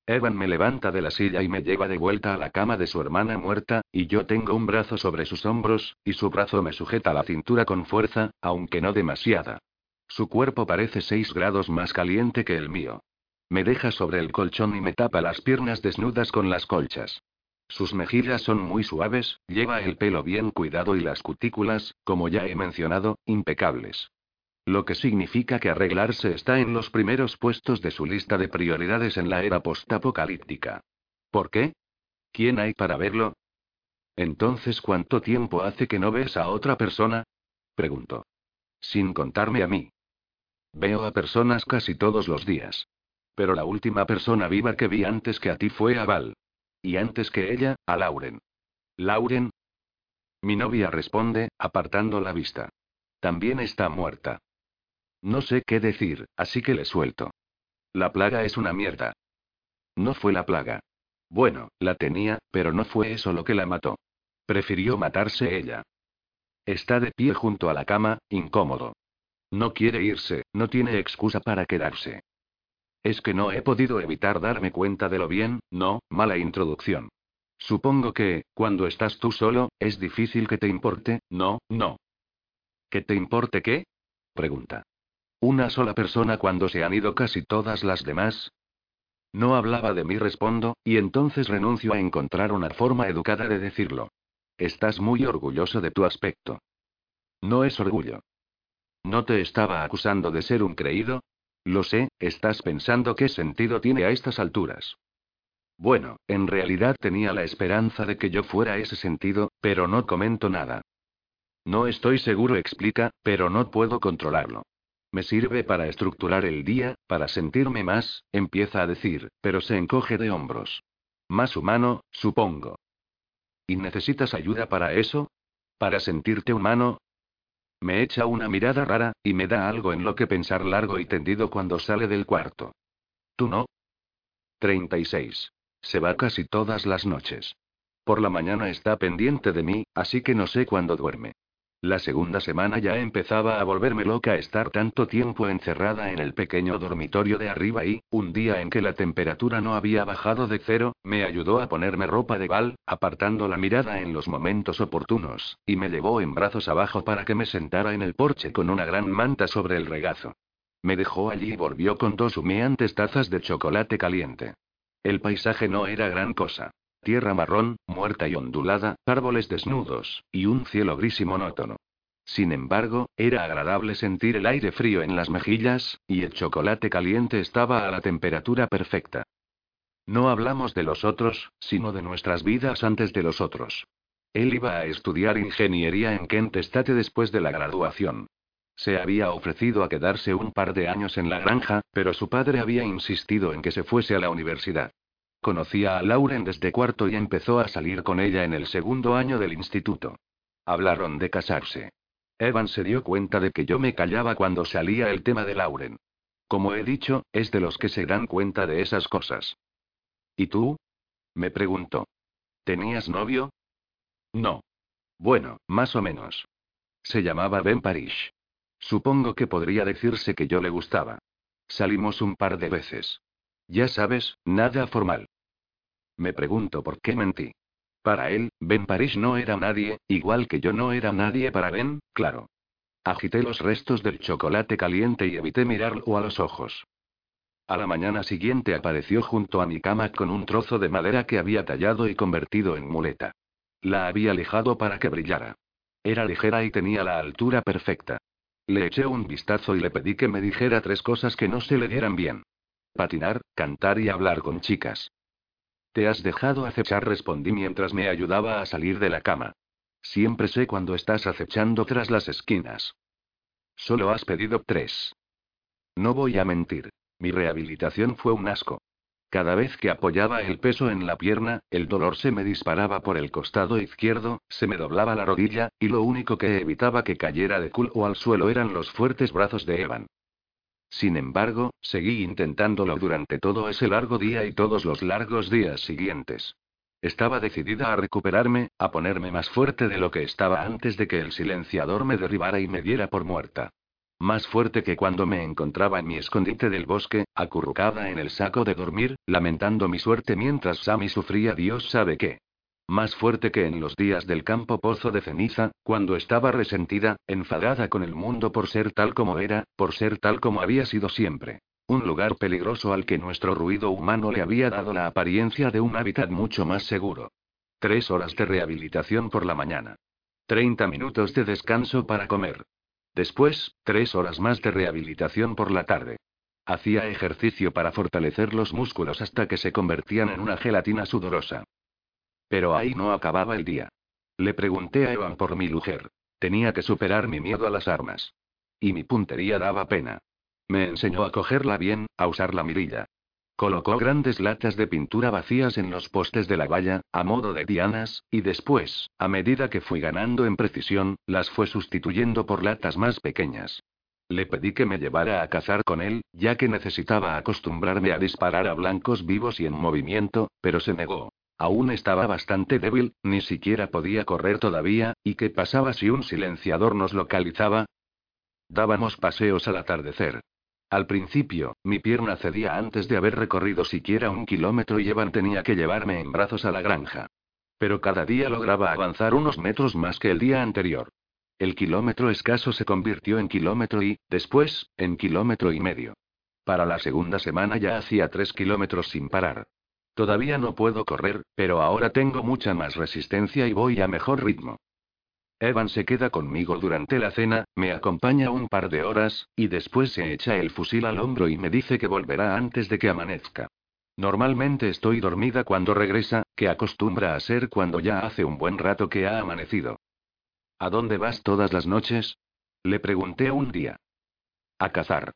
Evan me levanta de la silla y me lleva de vuelta a la cama de su hermana muerta, y yo tengo un brazo sobre sus hombros, y su brazo me sujeta la cintura con fuerza, aunque no demasiada. Su cuerpo parece seis grados más caliente que el mío. Me deja sobre el colchón y me tapa las piernas desnudas con las colchas. Sus mejillas son muy suaves, lleva el pelo bien cuidado y las cutículas, como ya he mencionado, impecables. Lo que significa que arreglarse está en los primeros puestos de su lista de prioridades en la era postapocalíptica. ¿Por qué? ¿Quién hay para verlo? Entonces, ¿cuánto tiempo hace que no ves a otra persona? Preguntó. Sin contarme a mí. Veo a personas casi todos los días. Pero la última persona viva que vi antes que a ti fue a Val. Y antes que ella, a Lauren. ¿Lauren? Mi novia responde, apartando la vista. También está muerta. No sé qué decir, así que le suelto. La plaga es una mierda. No fue la plaga. Bueno, la tenía, pero no fue eso lo que la mató. Prefirió matarse ella. Está de pie junto a la cama, incómodo. No quiere irse, no tiene excusa para quedarse. Es que no he podido evitar darme cuenta de lo bien, no, mala introducción. Supongo que, cuando estás tú solo, es difícil que te importe, no, no. ¿Que te importe qué? Pregunta. Una sola persona cuando se han ido casi todas las demás. No hablaba de mí, respondo, y entonces renuncio a encontrar una forma educada de decirlo. Estás muy orgulloso de tu aspecto. No es orgullo. ¿No te estaba acusando de ser un creído? Lo sé, estás pensando qué sentido tiene a estas alturas. Bueno, en realidad tenía la esperanza de que yo fuera ese sentido, pero no comento nada. No estoy seguro, explica, pero no puedo controlarlo. Me sirve para estructurar el día, para sentirme más, empieza a decir, pero se encoge de hombros. Más humano, supongo. ¿Y necesitas ayuda para eso? ¿Para sentirte humano? Me echa una mirada rara, y me da algo en lo que pensar largo y tendido cuando sale del cuarto. ¿Tú no? 36. Se va casi todas las noches. Por la mañana está pendiente de mí, así que no sé cuándo duerme. La segunda semana ya empezaba a volverme loca estar tanto tiempo encerrada en el pequeño dormitorio de arriba y, un día en que la temperatura no había bajado de cero, me ayudó a ponerme ropa de bal, apartando la mirada en los momentos oportunos, y me llevó en brazos abajo para que me sentara en el porche con una gran manta sobre el regazo. Me dejó allí y volvió con dos humeantes tazas de chocolate caliente. El paisaje no era gran cosa. Tierra marrón, muerta y ondulada, árboles desnudos, y un cielo gris y monótono. Sin embargo, era agradable sentir el aire frío en las mejillas, y el chocolate caliente estaba a la temperatura perfecta. No hablamos de los otros, sino de nuestras vidas antes de los otros. Él iba a estudiar ingeniería en Kent State después de la graduación. Se había ofrecido a quedarse un par de años en la granja, pero su padre había insistido en que se fuese a la universidad. Conocía a Lauren desde cuarto y empezó a salir con ella en el segundo año del instituto. Hablaron de casarse. Evan se dio cuenta de que yo me callaba cuando salía el tema de Lauren. Como he dicho, es de los que se dan cuenta de esas cosas. ¿Y tú? Me preguntó. ¿Tenías novio? No. Bueno, más o menos. Se llamaba Ben Parish. Supongo que podría decirse que yo le gustaba. Salimos un par de veces. Ya sabes, nada formal. Me pregunto por qué mentí. Para él, Ben Parish no era nadie, igual que yo no era nadie para Ben, claro. Agité los restos del chocolate caliente y evité mirarlo a los ojos. A la mañana siguiente apareció junto a mi cama con un trozo de madera que había tallado y convertido en muleta. La había lijado para que brillara. Era ligera y tenía la altura perfecta. Le eché un vistazo y le pedí que me dijera tres cosas que no se le dieran bien. Patinar, cantar y hablar con chicas. Te has dejado acechar, respondí mientras me ayudaba a salir de la cama. Siempre sé cuando estás acechando tras las esquinas. Solo has pedido tres. No voy a mentir. Mi rehabilitación fue un asco. Cada vez que apoyaba el peso en la pierna, el dolor se me disparaba por el costado izquierdo, se me doblaba la rodilla, y lo único que evitaba que cayera de culo al suelo eran los fuertes brazos de Evan. Sin embargo, seguí intentándolo durante todo ese largo día y todos los largos días siguientes. Estaba decidida a recuperarme, a ponerme más fuerte de lo que estaba antes de que el silenciador me derribara y me diera por muerta. Más fuerte que cuando me encontraba en mi escondite del bosque, acurrucada en el saco de dormir, lamentando mi suerte mientras Sammy sufría Dios sabe qué. Más fuerte que en los días del campo pozo de ceniza, cuando estaba resentida, enfadada con el mundo por ser tal como era, por ser tal como había sido siempre. Un lugar peligroso al que nuestro ruido humano le había dado la apariencia de un hábitat mucho más seguro. Tres horas de rehabilitación por la mañana. Treinta minutos de descanso para comer. Después, tres horas más de rehabilitación por la tarde. Hacía ejercicio para fortalecer los músculos hasta que se convertían en una gelatina sudorosa. Pero ahí no acababa el día. Le pregunté a Evan por mi mujer. Tenía que superar mi miedo a las armas. Y mi puntería daba pena. Me enseñó a cogerla bien, a usar la mirilla. Colocó grandes latas de pintura vacías en los postes de la valla, a modo de dianas, y después, a medida que fui ganando en precisión, las fue sustituyendo por latas más pequeñas. Le pedí que me llevara a cazar con él, ya que necesitaba acostumbrarme a disparar a blancos vivos y en movimiento, pero se negó. Aún estaba bastante débil, ni siquiera podía correr todavía, ¿y qué pasaba si un silenciador nos localizaba? Dábamos paseos al atardecer. Al principio, mi pierna cedía antes de haber recorrido siquiera un kilómetro y Evan tenía que llevarme en brazos a la granja. Pero cada día lograba avanzar unos metros más que el día anterior. El kilómetro escaso se convirtió en kilómetro y, después, en kilómetro y medio. Para la segunda semana ya hacía tres kilómetros sin parar. Todavía no puedo correr, pero ahora tengo mucha más resistencia y voy a mejor ritmo. Evan se queda conmigo durante la cena, me acompaña un par de horas, y después se echa el fusil al hombro y me dice que volverá antes de que amanezca. Normalmente estoy dormida cuando regresa, que acostumbra a ser cuando ya hace un buen rato que ha amanecido. ¿A dónde vas todas las noches? Le pregunté un día. A cazar.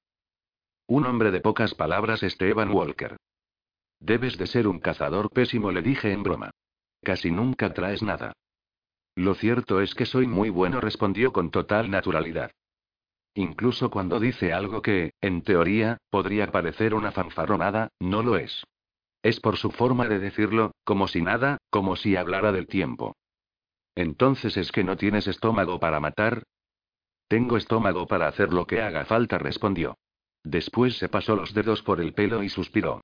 Un hombre de pocas palabras, Esteban Walker. Debes de ser un cazador pésimo, le dije en broma. Casi nunca traes nada. Lo cierto es que soy muy bueno, respondió con total naturalidad. Incluso cuando dice algo que, en teoría, podría parecer una fanfarronada, no lo es. Es por su forma de decirlo, como si nada, como si hablara del tiempo. Entonces es que no tienes estómago para matar. Tengo estómago para hacer lo que haga falta, respondió. Después se pasó los dedos por el pelo y suspiró.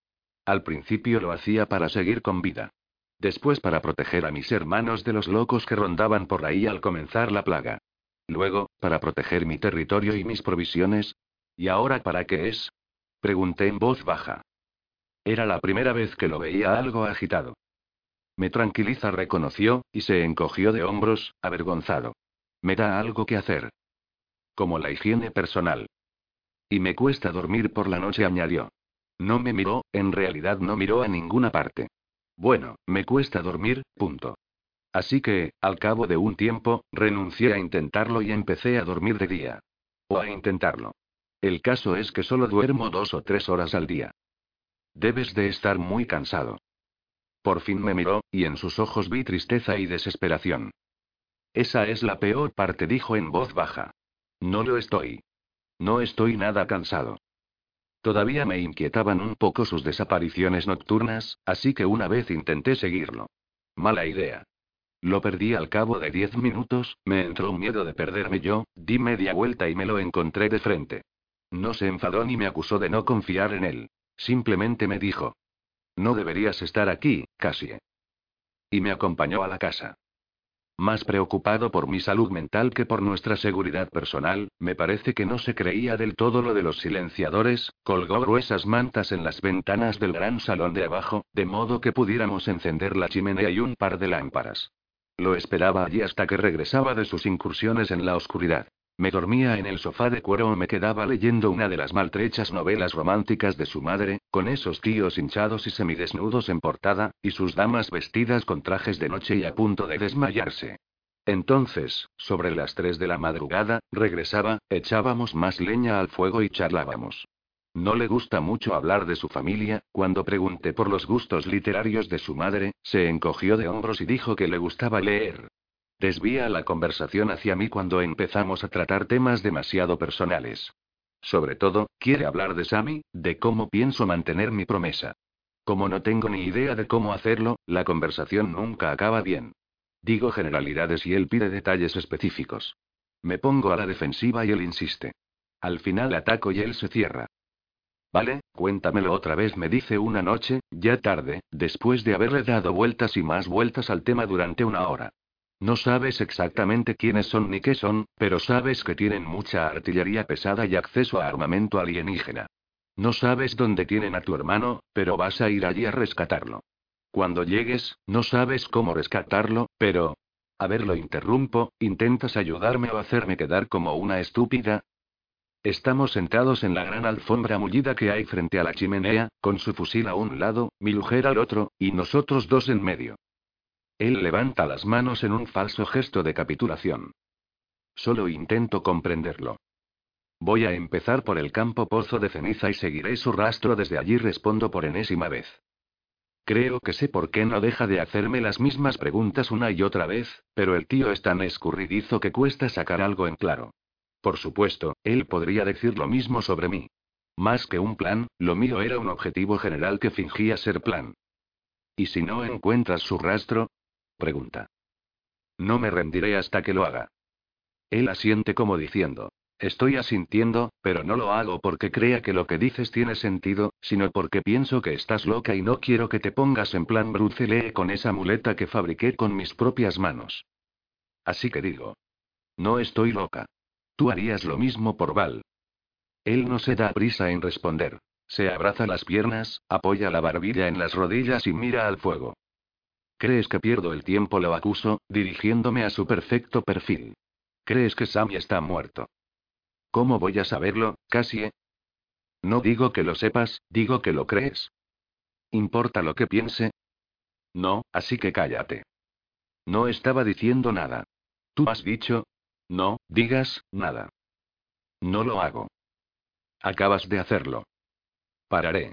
Al principio lo hacía para seguir con vida. Después para proteger a mis hermanos de los locos que rondaban por ahí al comenzar la plaga. Luego, para proteger mi territorio y mis provisiones. ¿Y ahora para qué es? Pregunté en voz baja. Era la primera vez que lo veía algo agitado. Me tranquiliza, reconoció, y se encogió de hombros, avergonzado. Me da algo que hacer. Como la higiene personal. Y me cuesta dormir por la noche, añadió. No me miró, en realidad no miró a ninguna parte. Bueno, me cuesta dormir, punto. Así que, al cabo de un tiempo, renuncié a intentarlo y empecé a dormir de día. O a intentarlo. El caso es que solo duermo dos o tres horas al día. Debes de estar muy cansado. Por fin me miró, y en sus ojos vi tristeza y desesperación. Esa es la peor parte, dijo en voz baja. No lo estoy. No estoy nada cansado. Todavía me inquietaban un poco sus desapariciones nocturnas, así que una vez intenté seguirlo. Mala idea. Lo perdí al cabo de diez minutos, me entró un miedo de perderme yo, di media vuelta y me lo encontré de frente. No se enfadó ni me acusó de no confiar en él. Simplemente me dijo. No deberías estar aquí, Cassie. Y me acompañó a la casa. Más preocupado por mi salud mental que por nuestra seguridad personal, me parece que no se creía del todo lo de los silenciadores, colgó gruesas mantas en las ventanas del gran salón de abajo, de modo que pudiéramos encender la chimenea y un par de lámparas. Lo esperaba allí hasta que regresaba de sus incursiones en la oscuridad. Me dormía en el sofá de cuero o me quedaba leyendo una de las maltrechas novelas románticas de su madre, con esos tíos hinchados y semidesnudos en portada, y sus damas vestidas con trajes de noche y a punto de desmayarse. Entonces, sobre las tres de la madrugada, regresaba, echábamos más leña al fuego y charlábamos. No le gusta mucho hablar de su familia, cuando pregunté por los gustos literarios de su madre, se encogió de hombros y dijo que le gustaba leer. Desvía la conversación hacia mí cuando empezamos a tratar temas demasiado personales. Sobre todo, quiere hablar de Sammy, de cómo pienso mantener mi promesa. Como no tengo ni idea de cómo hacerlo, la conversación nunca acaba bien. Digo generalidades y él pide detalles específicos. Me pongo a la defensiva y él insiste. Al final ataco y él se cierra. Vale, cuéntamelo otra vez, me dice una noche, ya tarde, después de haberle dado vueltas y más vueltas al tema durante una hora. No sabes exactamente quiénes son ni qué son, pero sabes que tienen mucha artillería pesada y acceso a armamento alienígena. No sabes dónde tienen a tu hermano, pero vas a ir allí a rescatarlo. Cuando llegues, no sabes cómo rescatarlo, pero... A ver, lo interrumpo, ¿intentas ayudarme o hacerme quedar como una estúpida? Estamos sentados en la gran alfombra mullida que hay frente a la chimenea, con su fusil a un lado, mi mujer al otro, y nosotros dos en medio. Él levanta las manos en un falso gesto de capitulación. Solo intento comprenderlo. Voy a empezar por el campo pozo de ceniza y seguiré su rastro desde allí, respondo por enésima vez. Creo que sé por qué no deja de hacerme las mismas preguntas una y otra vez, pero el tío es tan escurridizo que cuesta sacar algo en claro. Por supuesto, él podría decir lo mismo sobre mí. Más que un plan, lo mío era un objetivo general que fingía ser plan. ¿Y si no encuentras su rastro? Pregunta. No me rendiré hasta que lo haga. Él asiente como diciendo. Estoy asintiendo, pero no lo hago porque crea que lo que dices tiene sentido, sino porque pienso que estás loca y no quiero que te pongas en plan brucelee con esa muleta que fabriqué con mis propias manos. Así que digo. No estoy loca. Tú harías lo mismo por Val. Él no se da prisa en responder. Se abraza las piernas, apoya la barbilla en las rodillas y mira al fuego. ¿Crees que pierdo el tiempo? Lo acuso, dirigiéndome a su perfecto perfil. ¿Crees que Sammy está muerto? ¿Cómo voy a saberlo, Cassie? No digo que lo sepas, digo que lo crees. ¿Importa lo que piense? No, así que cállate. No estaba diciendo nada. Tú has dicho. No, digas, nada. No lo hago. Acabas de hacerlo. Pararé.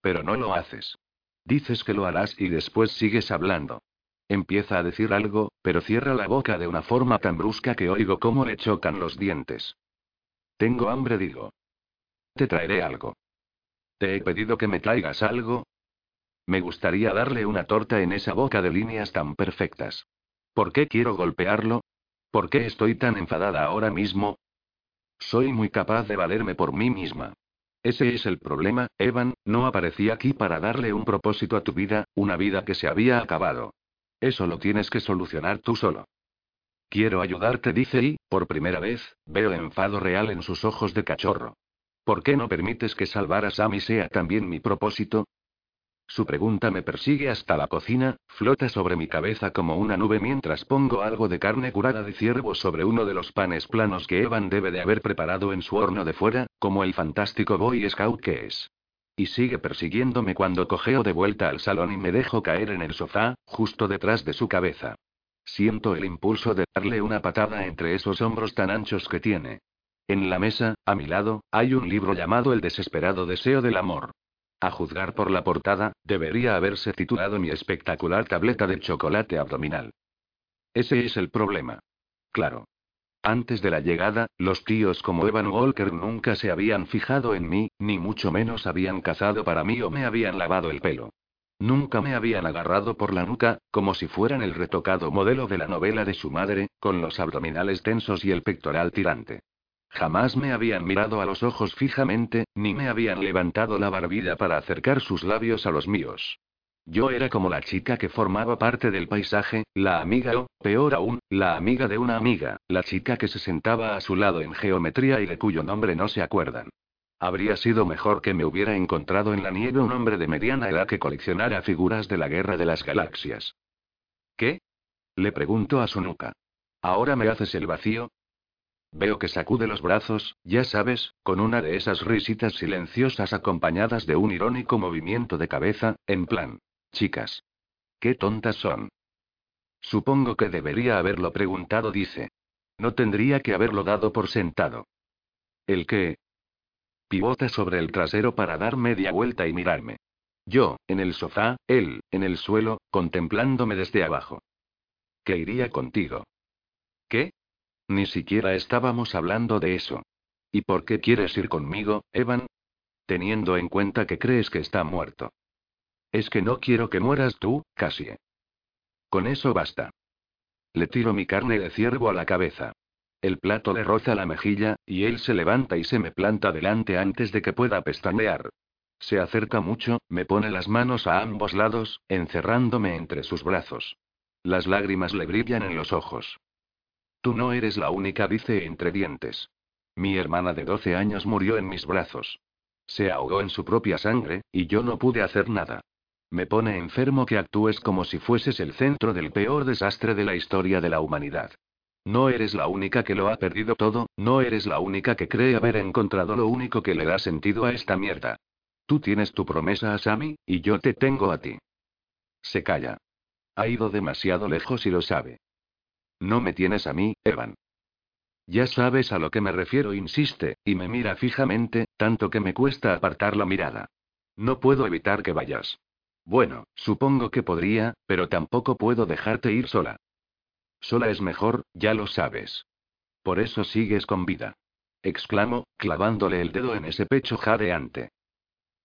Pero no lo haces. Dices que lo harás y después sigues hablando. Empieza a decir algo, pero cierra la boca de una forma tan brusca que oigo cómo le chocan los dientes. Tengo hambre, digo. Te traeré algo. ¿Te he pedido que me traigas algo? Me gustaría darle una torta en esa boca de líneas tan perfectas. ¿Por qué quiero golpearlo? ¿Por qué estoy tan enfadada ahora mismo? Soy muy capaz de valerme por mí misma. Ese es el problema, Evan, no aparecí aquí para darle un propósito a tu vida, una vida que se había acabado. Eso lo tienes que solucionar tú solo. Quiero ayudarte, dice y, por primera vez, veo enfado real en sus ojos de cachorro. ¿Por qué no permites que salvar a Sammy sea también mi propósito? Su pregunta me persigue hasta la cocina, flota sobre mi cabeza como una nube mientras pongo algo de carne curada de ciervo sobre uno de los panes planos que Evan debe de haber preparado en su horno de fuera, como el fantástico Boy Scout que es. Y sigue persiguiéndome cuando cojeo de vuelta al salón y me dejo caer en el sofá, justo detrás de su cabeza. Siento el impulso de darle una patada entre esos hombros tan anchos que tiene. En la mesa, a mi lado, hay un libro llamado El desesperado deseo del amor. A juzgar por la portada, debería haberse titulado Mi espectacular tableta de chocolate abdominal. Ese es el problema. Claro. Antes de la llegada, los tíos como Evan Walker nunca se habían fijado en mí, ni mucho menos habían cazado para mí o me habían lavado el pelo. Nunca me habían agarrado por la nuca, como si fueran el retocado modelo de la novela de su madre, con los abdominales tensos y el pectoral tirante. Jamás me habían mirado a los ojos fijamente, ni me habían levantado la barbilla para acercar sus labios a los míos. Yo era como la chica que formaba parte del paisaje, la amiga o, peor aún, la amiga de una amiga, la chica que se sentaba a su lado en geometría y de cuyo nombre no se acuerdan. Habría sido mejor que me hubiera encontrado en la nieve un hombre de mediana edad que coleccionara figuras de la guerra de las galaxias. ¿Qué? Le pregunto a su nuca. ¿Ahora me haces el vacío? Veo que sacude los brazos, ya sabes, con una de esas risitas silenciosas acompañadas de un irónico movimiento de cabeza, en plan. Chicas. Qué tontas son. Supongo que debería haberlo preguntado, dice. No tendría que haberlo dado por sentado. ¿El qué? Pivota sobre el trasero para dar media vuelta y mirarme. Yo, en el sofá, él, en el suelo, contemplándome desde abajo. ¿Qué iría contigo? ¿Qué? Ni siquiera estábamos hablando de eso. ¿Y por qué quieres ir conmigo, Evan? Teniendo en cuenta que crees que está muerto. Es que no quiero que mueras tú, Cassie. Con eso basta. Le tiro mi carne de ciervo a la cabeza. El plato le roza la mejilla, y él se levanta y se me planta delante antes de que pueda pestañear. Se acerca mucho, me pone las manos a ambos lados, encerrándome entre sus brazos. Las lágrimas le brillan en los ojos. Tú no eres la única, dice entre dientes. Mi hermana de 12 años murió en mis brazos. Se ahogó en su propia sangre, y yo no pude hacer nada. Me pone enfermo que actúes como si fueses el centro del peor desastre de la historia de la humanidad. No eres la única que lo ha perdido todo, no eres la única que cree haber encontrado lo único que le da sentido a esta mierda. Tú tienes tu promesa a Sammy, y yo te tengo a ti. Se calla. Ha ido demasiado lejos y lo sabe. No me tienes a mí, Evan. Ya sabes a lo que me refiero, insiste, y me mira fijamente, tanto que me cuesta apartar la mirada. No puedo evitar que vayas. Bueno, supongo que podría, pero tampoco puedo dejarte ir sola. Sola es mejor, ya lo sabes. Por eso sigues con vida. Exclamo, clavándole el dedo en ese pecho jadeante.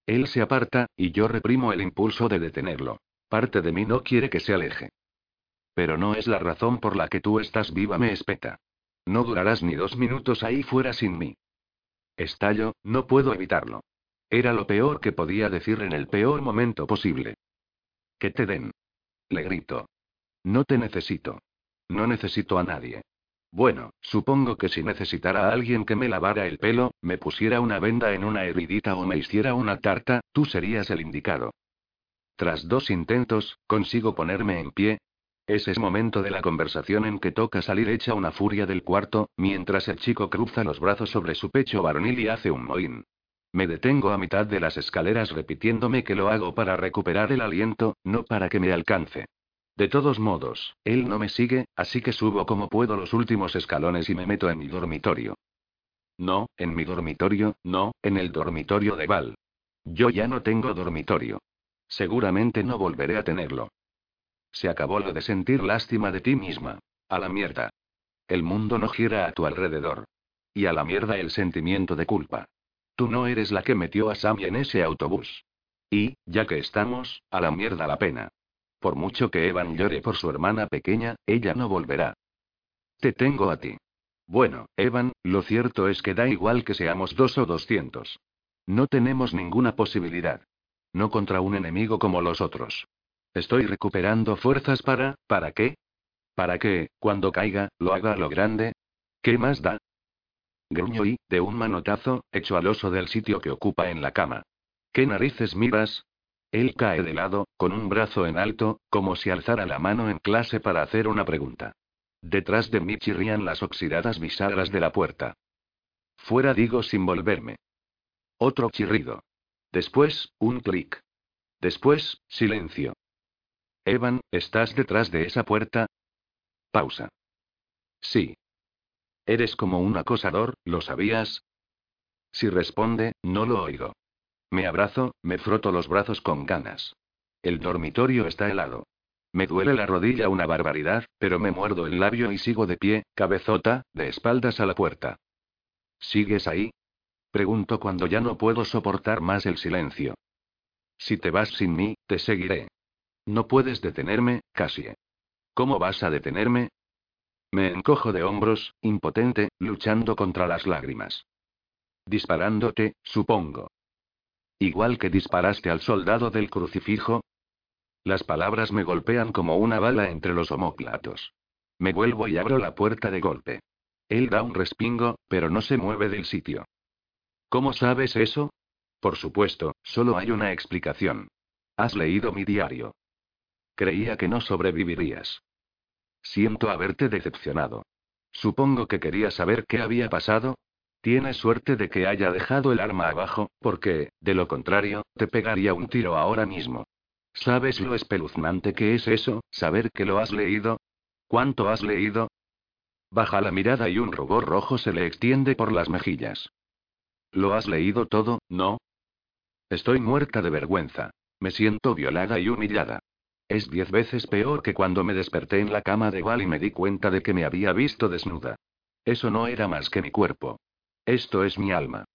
Él se aparta, y yo reprimo el impulso de detenerlo. Parte de mí no quiere que se aleje. Pero no es la razón por la que tú estás viva, me espeta. No durarás ni dos minutos ahí fuera sin mí. Estallo, no puedo evitarlo. Era lo peor que podía decir en el peor momento posible. Que te den. Le grito. No te necesito. No necesito a nadie. Bueno, supongo que si necesitara a alguien que me lavara el pelo, me pusiera una venda en una heridita o me hiciera una tarta, tú serías el indicado. Tras dos intentos, consigo ponerme en pie. Ese es momento de la conversación en que toca salir hecha una furia del cuarto, mientras el chico cruza los brazos sobre su pecho varonil y hace un mohín. Me detengo a mitad de las escaleras repitiéndome que lo hago para recuperar el aliento, no para que me alcance. De todos modos, él no me sigue, así que subo como puedo los últimos escalones y me meto en mi dormitorio. No, en mi dormitorio, no, en el dormitorio de Val. Yo ya no tengo dormitorio. Seguramente no volveré a tenerlo. Se acabó lo de sentir lástima de ti misma. A la mierda. El mundo no gira a tu alrededor. Y a la mierda el sentimiento de culpa. Tú no eres la que metió a Sammy en ese autobús. Y, ya que estamos, a la mierda la pena. Por mucho que Evan llore por su hermana pequeña, ella no volverá. Te tengo a ti. Bueno, Evan, lo cierto es que da igual que seamos dos o doscientos. No tenemos ninguna posibilidad. No contra un enemigo como los otros. Estoy recuperando fuerzas para, ¿para qué? Para que, cuando caiga, lo haga lo grande. ¿Qué más da? Gruño y, de un manotazo, echo al oso del sitio que ocupa en la cama. ¿Qué narices miras? Él cae de lado, con un brazo en alto, como si alzara la mano en clase para hacer una pregunta. Detrás de mí chirrían las oxidadas bisagras de la puerta. Fuera digo sin volverme. Otro chirrido. Después, un clic. Después, silencio. Evan, ¿estás detrás de esa puerta? Pausa. Sí. Eres como un acosador, ¿lo sabías? Si responde, no lo oigo. Me abrazo, me froto los brazos con ganas. El dormitorio está helado. Me duele la rodilla una barbaridad, pero me muerdo el labio y sigo de pie, cabezota, de espaldas a la puerta. ¿Sigues ahí? Pregunto cuando ya no puedo soportar más el silencio. Si te vas sin mí, te seguiré. No puedes detenerme, Cassie. ¿Cómo vas a detenerme? Me encojo de hombros, impotente, luchando contra las lágrimas. Disparándote, supongo. Igual que disparaste al soldado del crucifijo. Las palabras me golpean como una bala entre los homóplatos. Me vuelvo y abro la puerta de golpe. Él da un respingo, pero no se mueve del sitio. ¿Cómo sabes eso? Por supuesto, solo hay una explicación. Has leído mi diario. Creía que no sobrevivirías. Siento haberte decepcionado. Supongo que querías saber qué había pasado, Tienes suerte de que haya dejado el arma abajo, porque, de lo contrario, te pegaría un tiro ahora mismo. ¿Sabes lo espeluznante que es eso, saber que lo has leído? ¿Cuánto has leído? Baja la mirada y un rubor rojo se le extiende por las mejillas. ¿Lo has leído todo, no? Estoy muerta de vergüenza. Me siento violada y humillada. Es diez veces peor que cuando me desperté en la cama de Val y me di cuenta de que me había visto desnuda. Eso no era más que mi cuerpo. Esto es mi alma.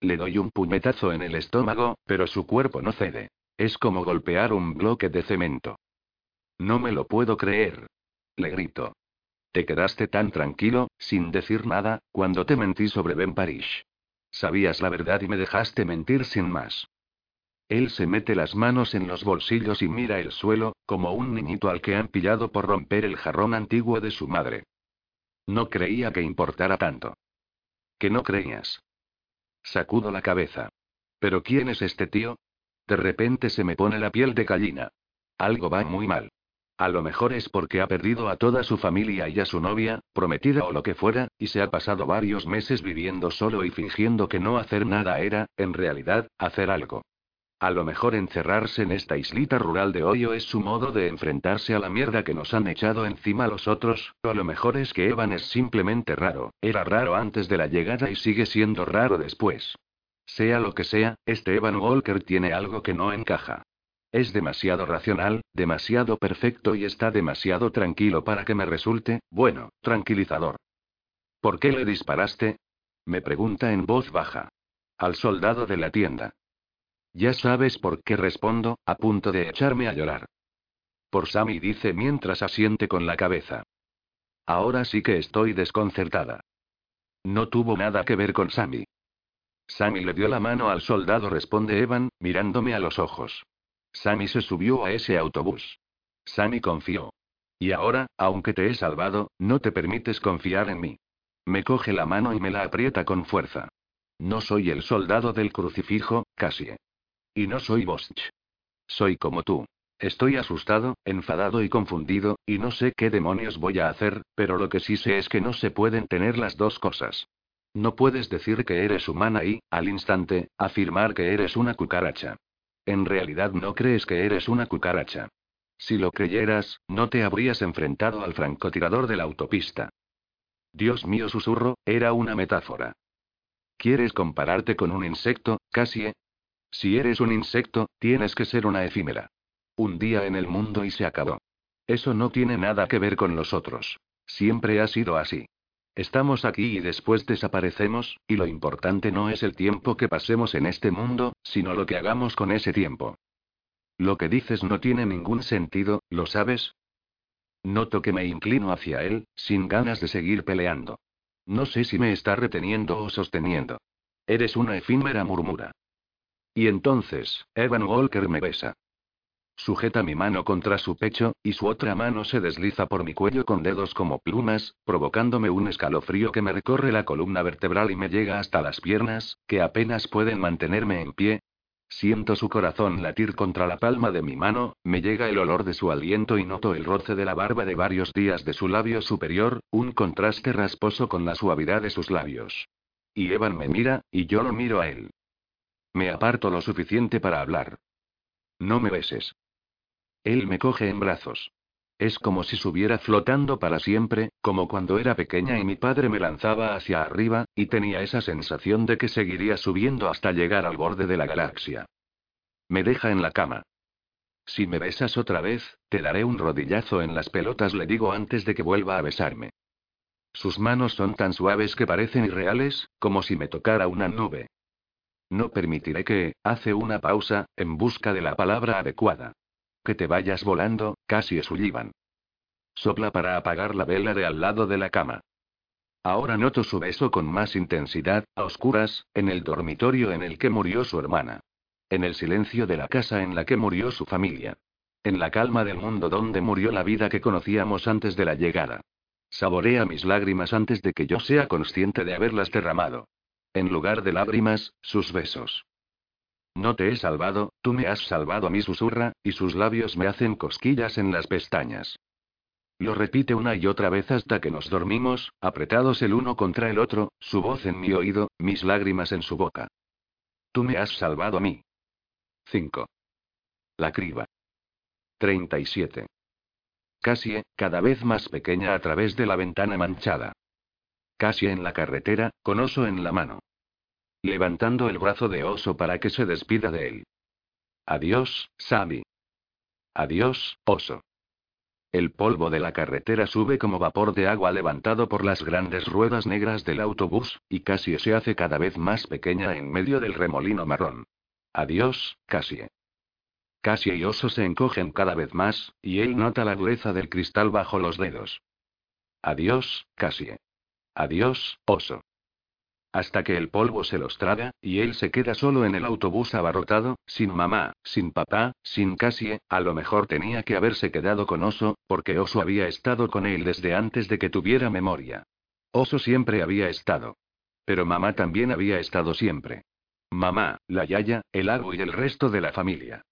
Le doy un puñetazo en el estómago, pero su cuerpo no cede. Es como golpear un bloque de cemento. No me lo puedo creer. Le grito. Te quedaste tan tranquilo, sin decir nada, cuando te mentí sobre Ben Parish. Sabías la verdad y me dejaste mentir sin más. Él se mete las manos en los bolsillos y mira el suelo, como un niñito al que han pillado por romper el jarrón antiguo de su madre. No creía que importara tanto. ¿Que no creías? Sacudo la cabeza. ¿Pero quién es este tío? De repente se me pone la piel de gallina. Algo va muy mal. A lo mejor es porque ha perdido a toda su familia y a su novia, prometida o lo que fuera, y se ha pasado varios meses viviendo solo y fingiendo que no hacer nada era, en realidad, hacer algo. A lo mejor encerrarse en esta islita rural de Hoyo es su modo de enfrentarse a la mierda que nos han echado encima los otros, o a lo mejor es que Evan es simplemente raro, era raro antes de la llegada y sigue siendo raro después. Sea lo que sea, este Evan Walker tiene algo que no encaja. Es demasiado racional, demasiado perfecto y está demasiado tranquilo para que me resulte, bueno, tranquilizador. ¿Por qué le disparaste? Me pregunta en voz baja. Al soldado de la tienda. Ya sabes por qué respondo, a punto de echarme a llorar. Por Sammy dice mientras asiente con la cabeza. Ahora sí que estoy desconcertada. No tuvo nada que ver con Sammy. Sammy le dio la mano al soldado, responde Evan, mirándome a los ojos. Sammy se subió a ese autobús. Sammy confió. Y ahora, aunque te he salvado, no te permites confiar en mí. Me coge la mano y me la aprieta con fuerza. No soy el soldado del crucifijo, Cassie. Y no soy Bosch. Soy como tú. Estoy asustado, enfadado y confundido, y no sé qué demonios voy a hacer, pero lo que sí sé es que no se pueden tener las dos cosas. No puedes decir que eres humana y, al instante, afirmar que eres una cucaracha. En realidad no crees que eres una cucaracha. Si lo creyeras, no te habrías enfrentado al francotirador de la autopista. Dios mío, susurro, era una metáfora. ¿Quieres compararte con un insecto, Cassie? Si eres un insecto, tienes que ser una efímera. Un día en el mundo y se acabó. Eso no tiene nada que ver con los otros. Siempre ha sido así. Estamos aquí y después desaparecemos, y lo importante no es el tiempo que pasemos en este mundo, sino lo que hagamos con ese tiempo. Lo que dices no tiene ningún sentido, ¿lo sabes? Noto que me inclino hacia él, sin ganas de seguir peleando. No sé si me está reteniendo o sosteniendo. Eres una efímera murmura. Y entonces, Evan Walker me besa. Sujeta mi mano contra su pecho, y su otra mano se desliza por mi cuello con dedos como plumas, provocándome un escalofrío que me recorre la columna vertebral y me llega hasta las piernas, que apenas pueden mantenerme en pie. Siento su corazón latir contra la palma de mi mano, me llega el olor de su aliento y noto el roce de la barba de varios días de su labio superior, un contraste rasposo con la suavidad de sus labios. Y Evan me mira, y yo lo miro a él. Me aparto lo suficiente para hablar. No me beses. Él me coge en brazos. Es como si subiera flotando para siempre, como cuando era pequeña y mi padre me lanzaba hacia arriba, y tenía esa sensación de que seguiría subiendo hasta llegar al borde de la galaxia. Me deja en la cama. Si me besas otra vez, te daré un rodillazo en las pelotas, le digo antes de que vuelva a besarme. Sus manos son tan suaves que parecen irreales, como si me tocara una nube. No permitiré que, hace una pausa, en busca de la palabra adecuada. Que te vayas volando, casi esullivan. Sopla para apagar la vela de al lado de la cama. Ahora noto su beso con más intensidad, a oscuras, en el dormitorio en el que murió su hermana. En el silencio de la casa en la que murió su familia. En la calma del mundo donde murió la vida que conocíamos antes de la llegada. Saborea mis lágrimas antes de que yo sea consciente de haberlas derramado. En lugar de lágrimas, sus besos. No te he salvado, tú me has salvado a mí, susurra, y sus labios me hacen cosquillas en las pestañas. Lo repite una y otra vez hasta que nos dormimos, apretados el uno contra el otro, su voz en mi oído, mis lágrimas en su boca. Tú me has salvado a mí. 5. La criba. 37. Casi, cada vez más pequeña a través de la ventana manchada casi en la carretera, con oso en la mano. Levantando el brazo de oso para que se despida de él. Adiós, Sammy. Adiós, oso. El polvo de la carretera sube como vapor de agua levantado por las grandes ruedas negras del autobús, y Cassie se hace cada vez más pequeña en medio del remolino marrón. Adiós, Cassie. Cassie y Oso se encogen cada vez más, y él nota la dureza del cristal bajo los dedos. Adiós, Cassie. Adiós, Oso. Hasta que el polvo se los traga, y él se queda solo en el autobús abarrotado, sin mamá, sin papá, sin Cassie, a lo mejor tenía que haberse quedado con Oso, porque Oso había estado con él desde antes de que tuviera memoria. Oso siempre había estado. Pero mamá también había estado siempre. Mamá, la Yaya, el Agu y el resto de la familia.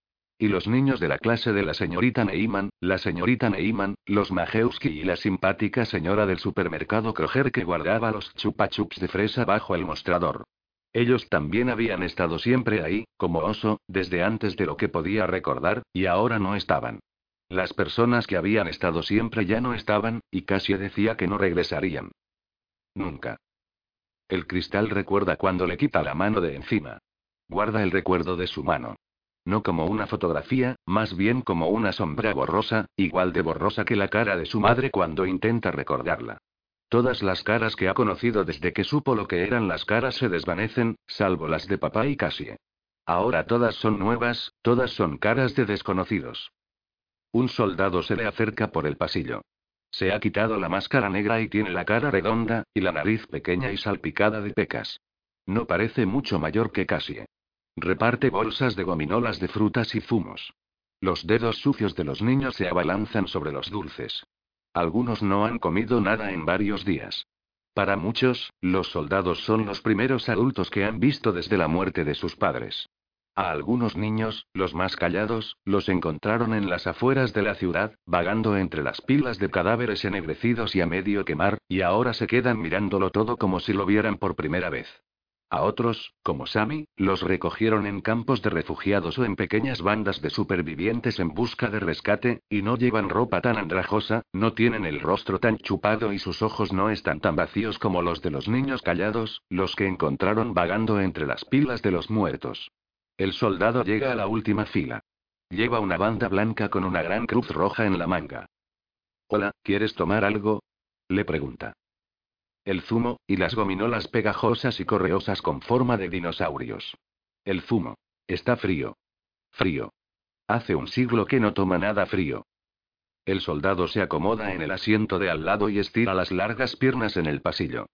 Y los niños de la clase de la señorita Neyman, la señorita Neyman, los Majewski y la simpática señora del supermercado Kroger que guardaba los chupa chups de fresa bajo el mostrador. Ellos también habían estado siempre ahí, como oso, desde antes de lo que podía recordar, y ahora no estaban. Las personas que habían estado siempre ya no estaban, y casi decía que no regresarían. Nunca. El cristal recuerda cuando le quita la mano de encima. Guarda el recuerdo de su mano. No como una fotografía, más bien como una sombra borrosa, igual de borrosa que la cara de su madre cuando intenta recordarla. Todas las caras que ha conocido desde que supo lo que eran las caras se desvanecen, salvo las de papá y Cassie. Ahora todas son nuevas, todas son caras de desconocidos. Un soldado se le acerca por el pasillo. Se ha quitado la máscara negra y tiene la cara redonda, y la nariz pequeña y salpicada de pecas. No parece mucho mayor que Cassie. Reparte bolsas de gominolas de frutas y zumos. Los dedos sucios de los niños se abalanzan sobre los dulces. Algunos no han comido nada en varios días. Para muchos, los soldados son los primeros adultos que han visto desde la muerte de sus padres. A algunos niños, los más callados, los encontraron en las afueras de la ciudad, vagando entre las pilas de cadáveres ennegrecidos y a medio quemar, y ahora se quedan mirándolo todo como si lo vieran por primera vez. A otros, como Sammy, los recogieron en campos de refugiados o en pequeñas bandas de supervivientes en busca de rescate, y no llevan ropa tan andrajosa, no tienen el rostro tan chupado y sus ojos no están tan vacíos como los de los niños callados, los que encontraron vagando entre las pilas de los muertos. El soldado llega a la última fila. Lleva una banda blanca con una gran cruz roja en la manga. Hola, ¿quieres tomar algo? Le pregunta el zumo, y las gominolas pegajosas y correosas con forma de dinosaurios. El zumo. Está frío. Frío. Hace un siglo que no toma nada frío. El soldado se acomoda en el asiento de al lado y estira las largas piernas en el pasillo.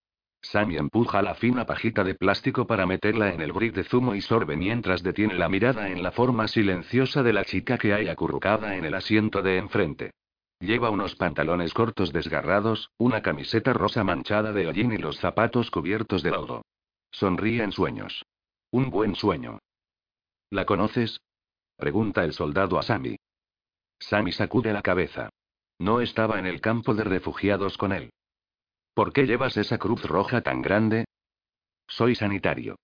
Sammy empuja la fina pajita de plástico para meterla en el brick de zumo y sorbe mientras detiene la mirada en la forma silenciosa de la chica que hay acurrucada en el asiento de enfrente. Lleva unos pantalones cortos desgarrados, una camiseta rosa manchada de hollín y los zapatos cubiertos de lodo. Sonríe en sueños. Un buen sueño. ¿La conoces? Pregunta el soldado a Sammy. Sammy sacude la cabeza. No estaba en el campo de refugiados con él. ¿Por qué llevas esa cruz roja tan grande? Soy sanitario.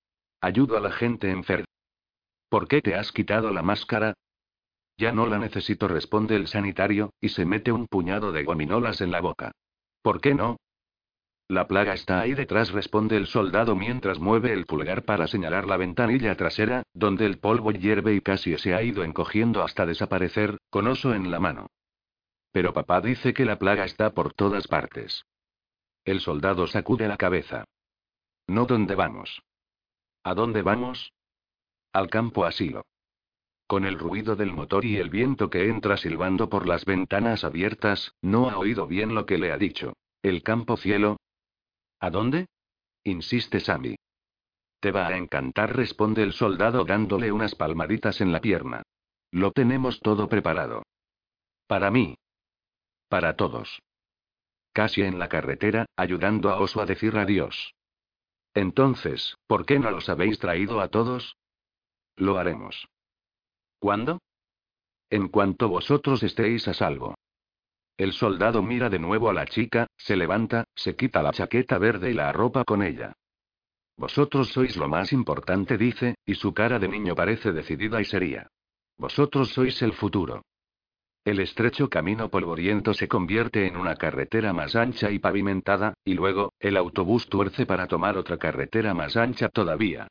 Ayudo a la gente enferma. ¿Por qué te has quitado la máscara? Ya no la necesito, responde el sanitario, y se mete un puñado de gominolas en la boca. ¿Por qué no? La plaga está ahí detrás, responde el soldado mientras mueve el pulgar para señalar la ventanilla trasera, donde el polvo hierve y casi se ha ido encogiendo hasta desaparecer, con oso en la mano. Pero papá dice que la plaga está por todas partes. El soldado sacude la cabeza. No dónde vamos. ¿A dónde vamos? Al campo asilo. Con el ruido del motor y el viento que entra silbando por las ventanas abiertas, no ha oído bien lo que le ha dicho. ¿El campo cielo? ¿A dónde? insiste Sammy. Te va a encantar, responde el soldado dándole unas palmaditas en la pierna. Lo tenemos todo preparado. Para mí. Para todos. Casi en la carretera, ayudando a Oso a decir adiós. Entonces, ¿por qué no los habéis traído a todos? Lo haremos. ¿Cuándo? En cuanto vosotros estéis a salvo. El soldado mira de nuevo a la chica, se levanta, se quita la chaqueta verde y la arropa con ella. Vosotros sois lo más importante, dice, y su cara de niño parece decidida y seria. Vosotros sois el futuro. El estrecho camino polvoriento se convierte en una carretera más ancha y pavimentada, y luego, el autobús tuerce para tomar otra carretera más ancha todavía.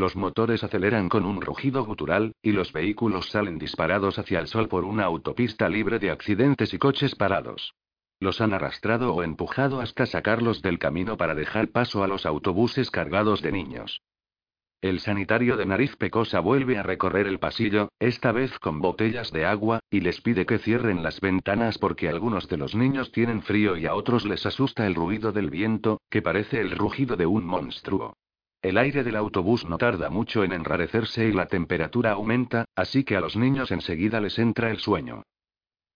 Los motores aceleran con un rugido gutural, y los vehículos salen disparados hacia el sol por una autopista libre de accidentes y coches parados. Los han arrastrado o empujado hasta sacarlos del camino para dejar paso a los autobuses cargados de niños. El sanitario de nariz pecosa vuelve a recorrer el pasillo, esta vez con botellas de agua, y les pide que cierren las ventanas porque algunos de los niños tienen frío y a otros les asusta el ruido del viento, que parece el rugido de un monstruo. El aire del autobús no tarda mucho en enrarecerse y la temperatura aumenta, así que a los niños enseguida les entra el sueño.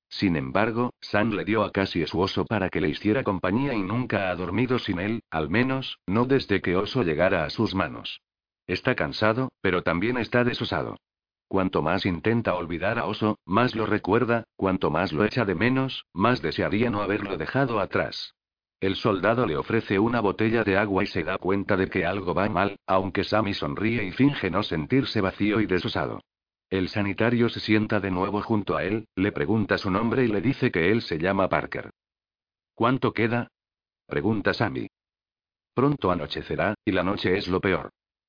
Sin embargo, Sam le dio a Cassie su oso para que le hiciera compañía y nunca ha dormido sin él, al menos, no desde que oso llegara a sus manos. Está cansado, pero también está desosado. Cuanto más intenta olvidar a Oso, más lo recuerda, cuanto más lo echa de menos, más desearía no haberlo dejado atrás. El soldado le ofrece una botella de agua y se da cuenta de que algo va mal, aunque Sammy sonríe y finge no sentirse vacío y desosado. El sanitario se sienta de nuevo junto a él, le pregunta su nombre y le dice que él se llama Parker. ¿Cuánto queda? pregunta Sammy. Pronto anochecerá, y la noche es lo peor.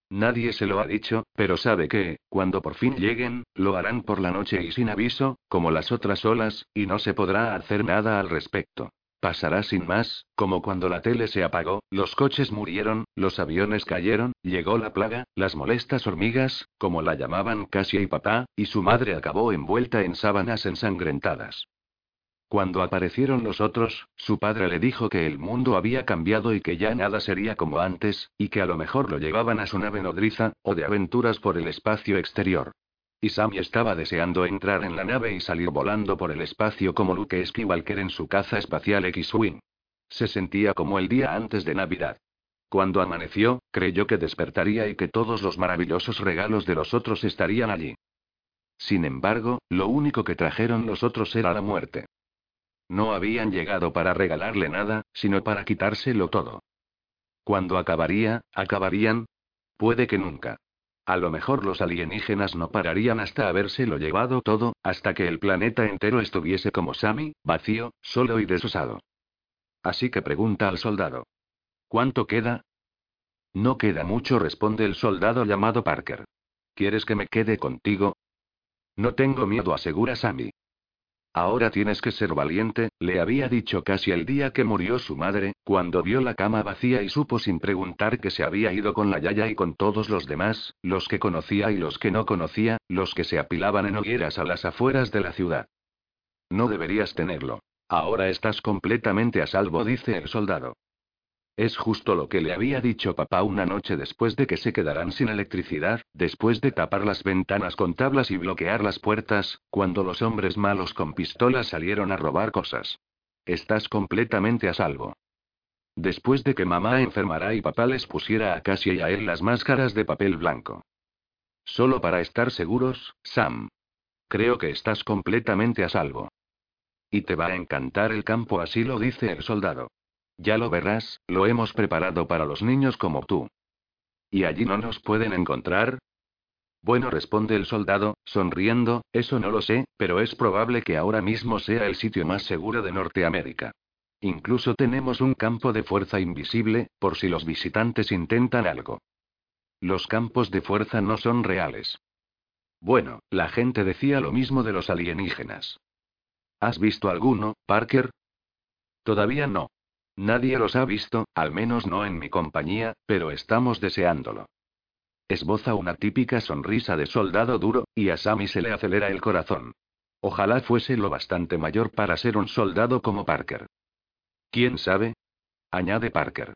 Nadie se lo ha dicho, pero sabe que, cuando por fin lleguen, lo harán por la noche y sin aviso, como las otras olas, y no se podrá hacer nada al respecto. Pasará sin más, como cuando la tele se apagó, los coches murieron, los aviones cayeron, llegó la plaga, las molestas hormigas, como la llamaban Casia y papá, y su madre acabó envuelta en sábanas ensangrentadas. Cuando aparecieron los otros, su padre le dijo que el mundo había cambiado y que ya nada sería como antes, y que a lo mejor lo llevaban a su nave nodriza, o de aventuras por el espacio exterior. Y Sammy estaba deseando entrar en la nave y salir volando por el espacio como Luke Skywalker en su caza espacial X-Wing. Se sentía como el día antes de Navidad. Cuando amaneció, creyó que despertaría y que todos los maravillosos regalos de los otros estarían allí. Sin embargo, lo único que trajeron los otros era la muerte. No habían llegado para regalarle nada, sino para quitárselo todo. ¿Cuándo acabaría? ¿Acabarían? Puede que nunca. A lo mejor los alienígenas no pararían hasta habérselo llevado todo, hasta que el planeta entero estuviese como Sammy, vacío, solo y desosado. Así que pregunta al soldado. ¿Cuánto queda? No queda mucho, responde el soldado llamado Parker. ¿Quieres que me quede contigo? No tengo miedo, asegura Sammy. Ahora tienes que ser valiente, le había dicho casi el día que murió su madre, cuando vio la cama vacía y supo sin preguntar que se había ido con la Yaya y con todos los demás, los que conocía y los que no conocía, los que se apilaban en hogueras a las afueras de la ciudad. No deberías tenerlo. Ahora estás completamente a salvo, dice el soldado. Es justo lo que le había dicho papá una noche después de que se quedaran sin electricidad, después de tapar las ventanas con tablas y bloquear las puertas, cuando los hombres malos con pistolas salieron a robar cosas. Estás completamente a salvo. Después de que mamá enfermara y papá les pusiera a Cassie y a él las máscaras de papel blanco. Solo para estar seguros, Sam. Creo que estás completamente a salvo. Y te va a encantar el campo, así lo dice el soldado. Ya lo verás, lo hemos preparado para los niños como tú. ¿Y allí no nos pueden encontrar? Bueno, responde el soldado, sonriendo, eso no lo sé, pero es probable que ahora mismo sea el sitio más seguro de Norteamérica. Incluso tenemos un campo de fuerza invisible, por si los visitantes intentan algo. Los campos de fuerza no son reales. Bueno, la gente decía lo mismo de los alienígenas. ¿Has visto alguno, Parker? Todavía no. Nadie los ha visto, al menos no en mi compañía, pero estamos deseándolo. Esboza una típica sonrisa de soldado duro, y a Sammy se le acelera el corazón. Ojalá fuese lo bastante mayor para ser un soldado como Parker. ¿Quién sabe? añade Parker.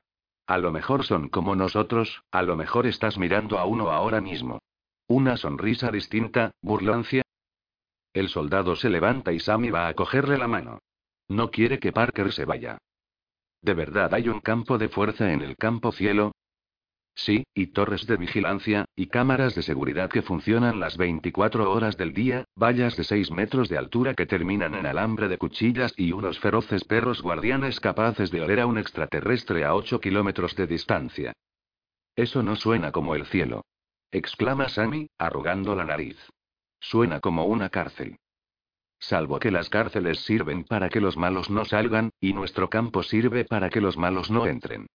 A lo mejor son como nosotros, a lo mejor estás mirando a uno ahora mismo. Una sonrisa distinta, burlancia. El soldado se levanta y Sammy va a cogerle la mano. No quiere que Parker se vaya. ¿De verdad hay un campo de fuerza en el campo cielo? Sí, y torres de vigilancia, y cámaras de seguridad que funcionan las 24 horas del día, vallas de 6 metros de altura que terminan en alambre de cuchillas y unos feroces perros guardianes capaces de oler a un extraterrestre a 8 kilómetros de distancia. Eso no suena como el cielo. exclama Sammy, arrugando la nariz. Suena como una cárcel. Salvo que las cárceles sirven para que los malos no salgan, y nuestro campo sirve para que los malos no entren.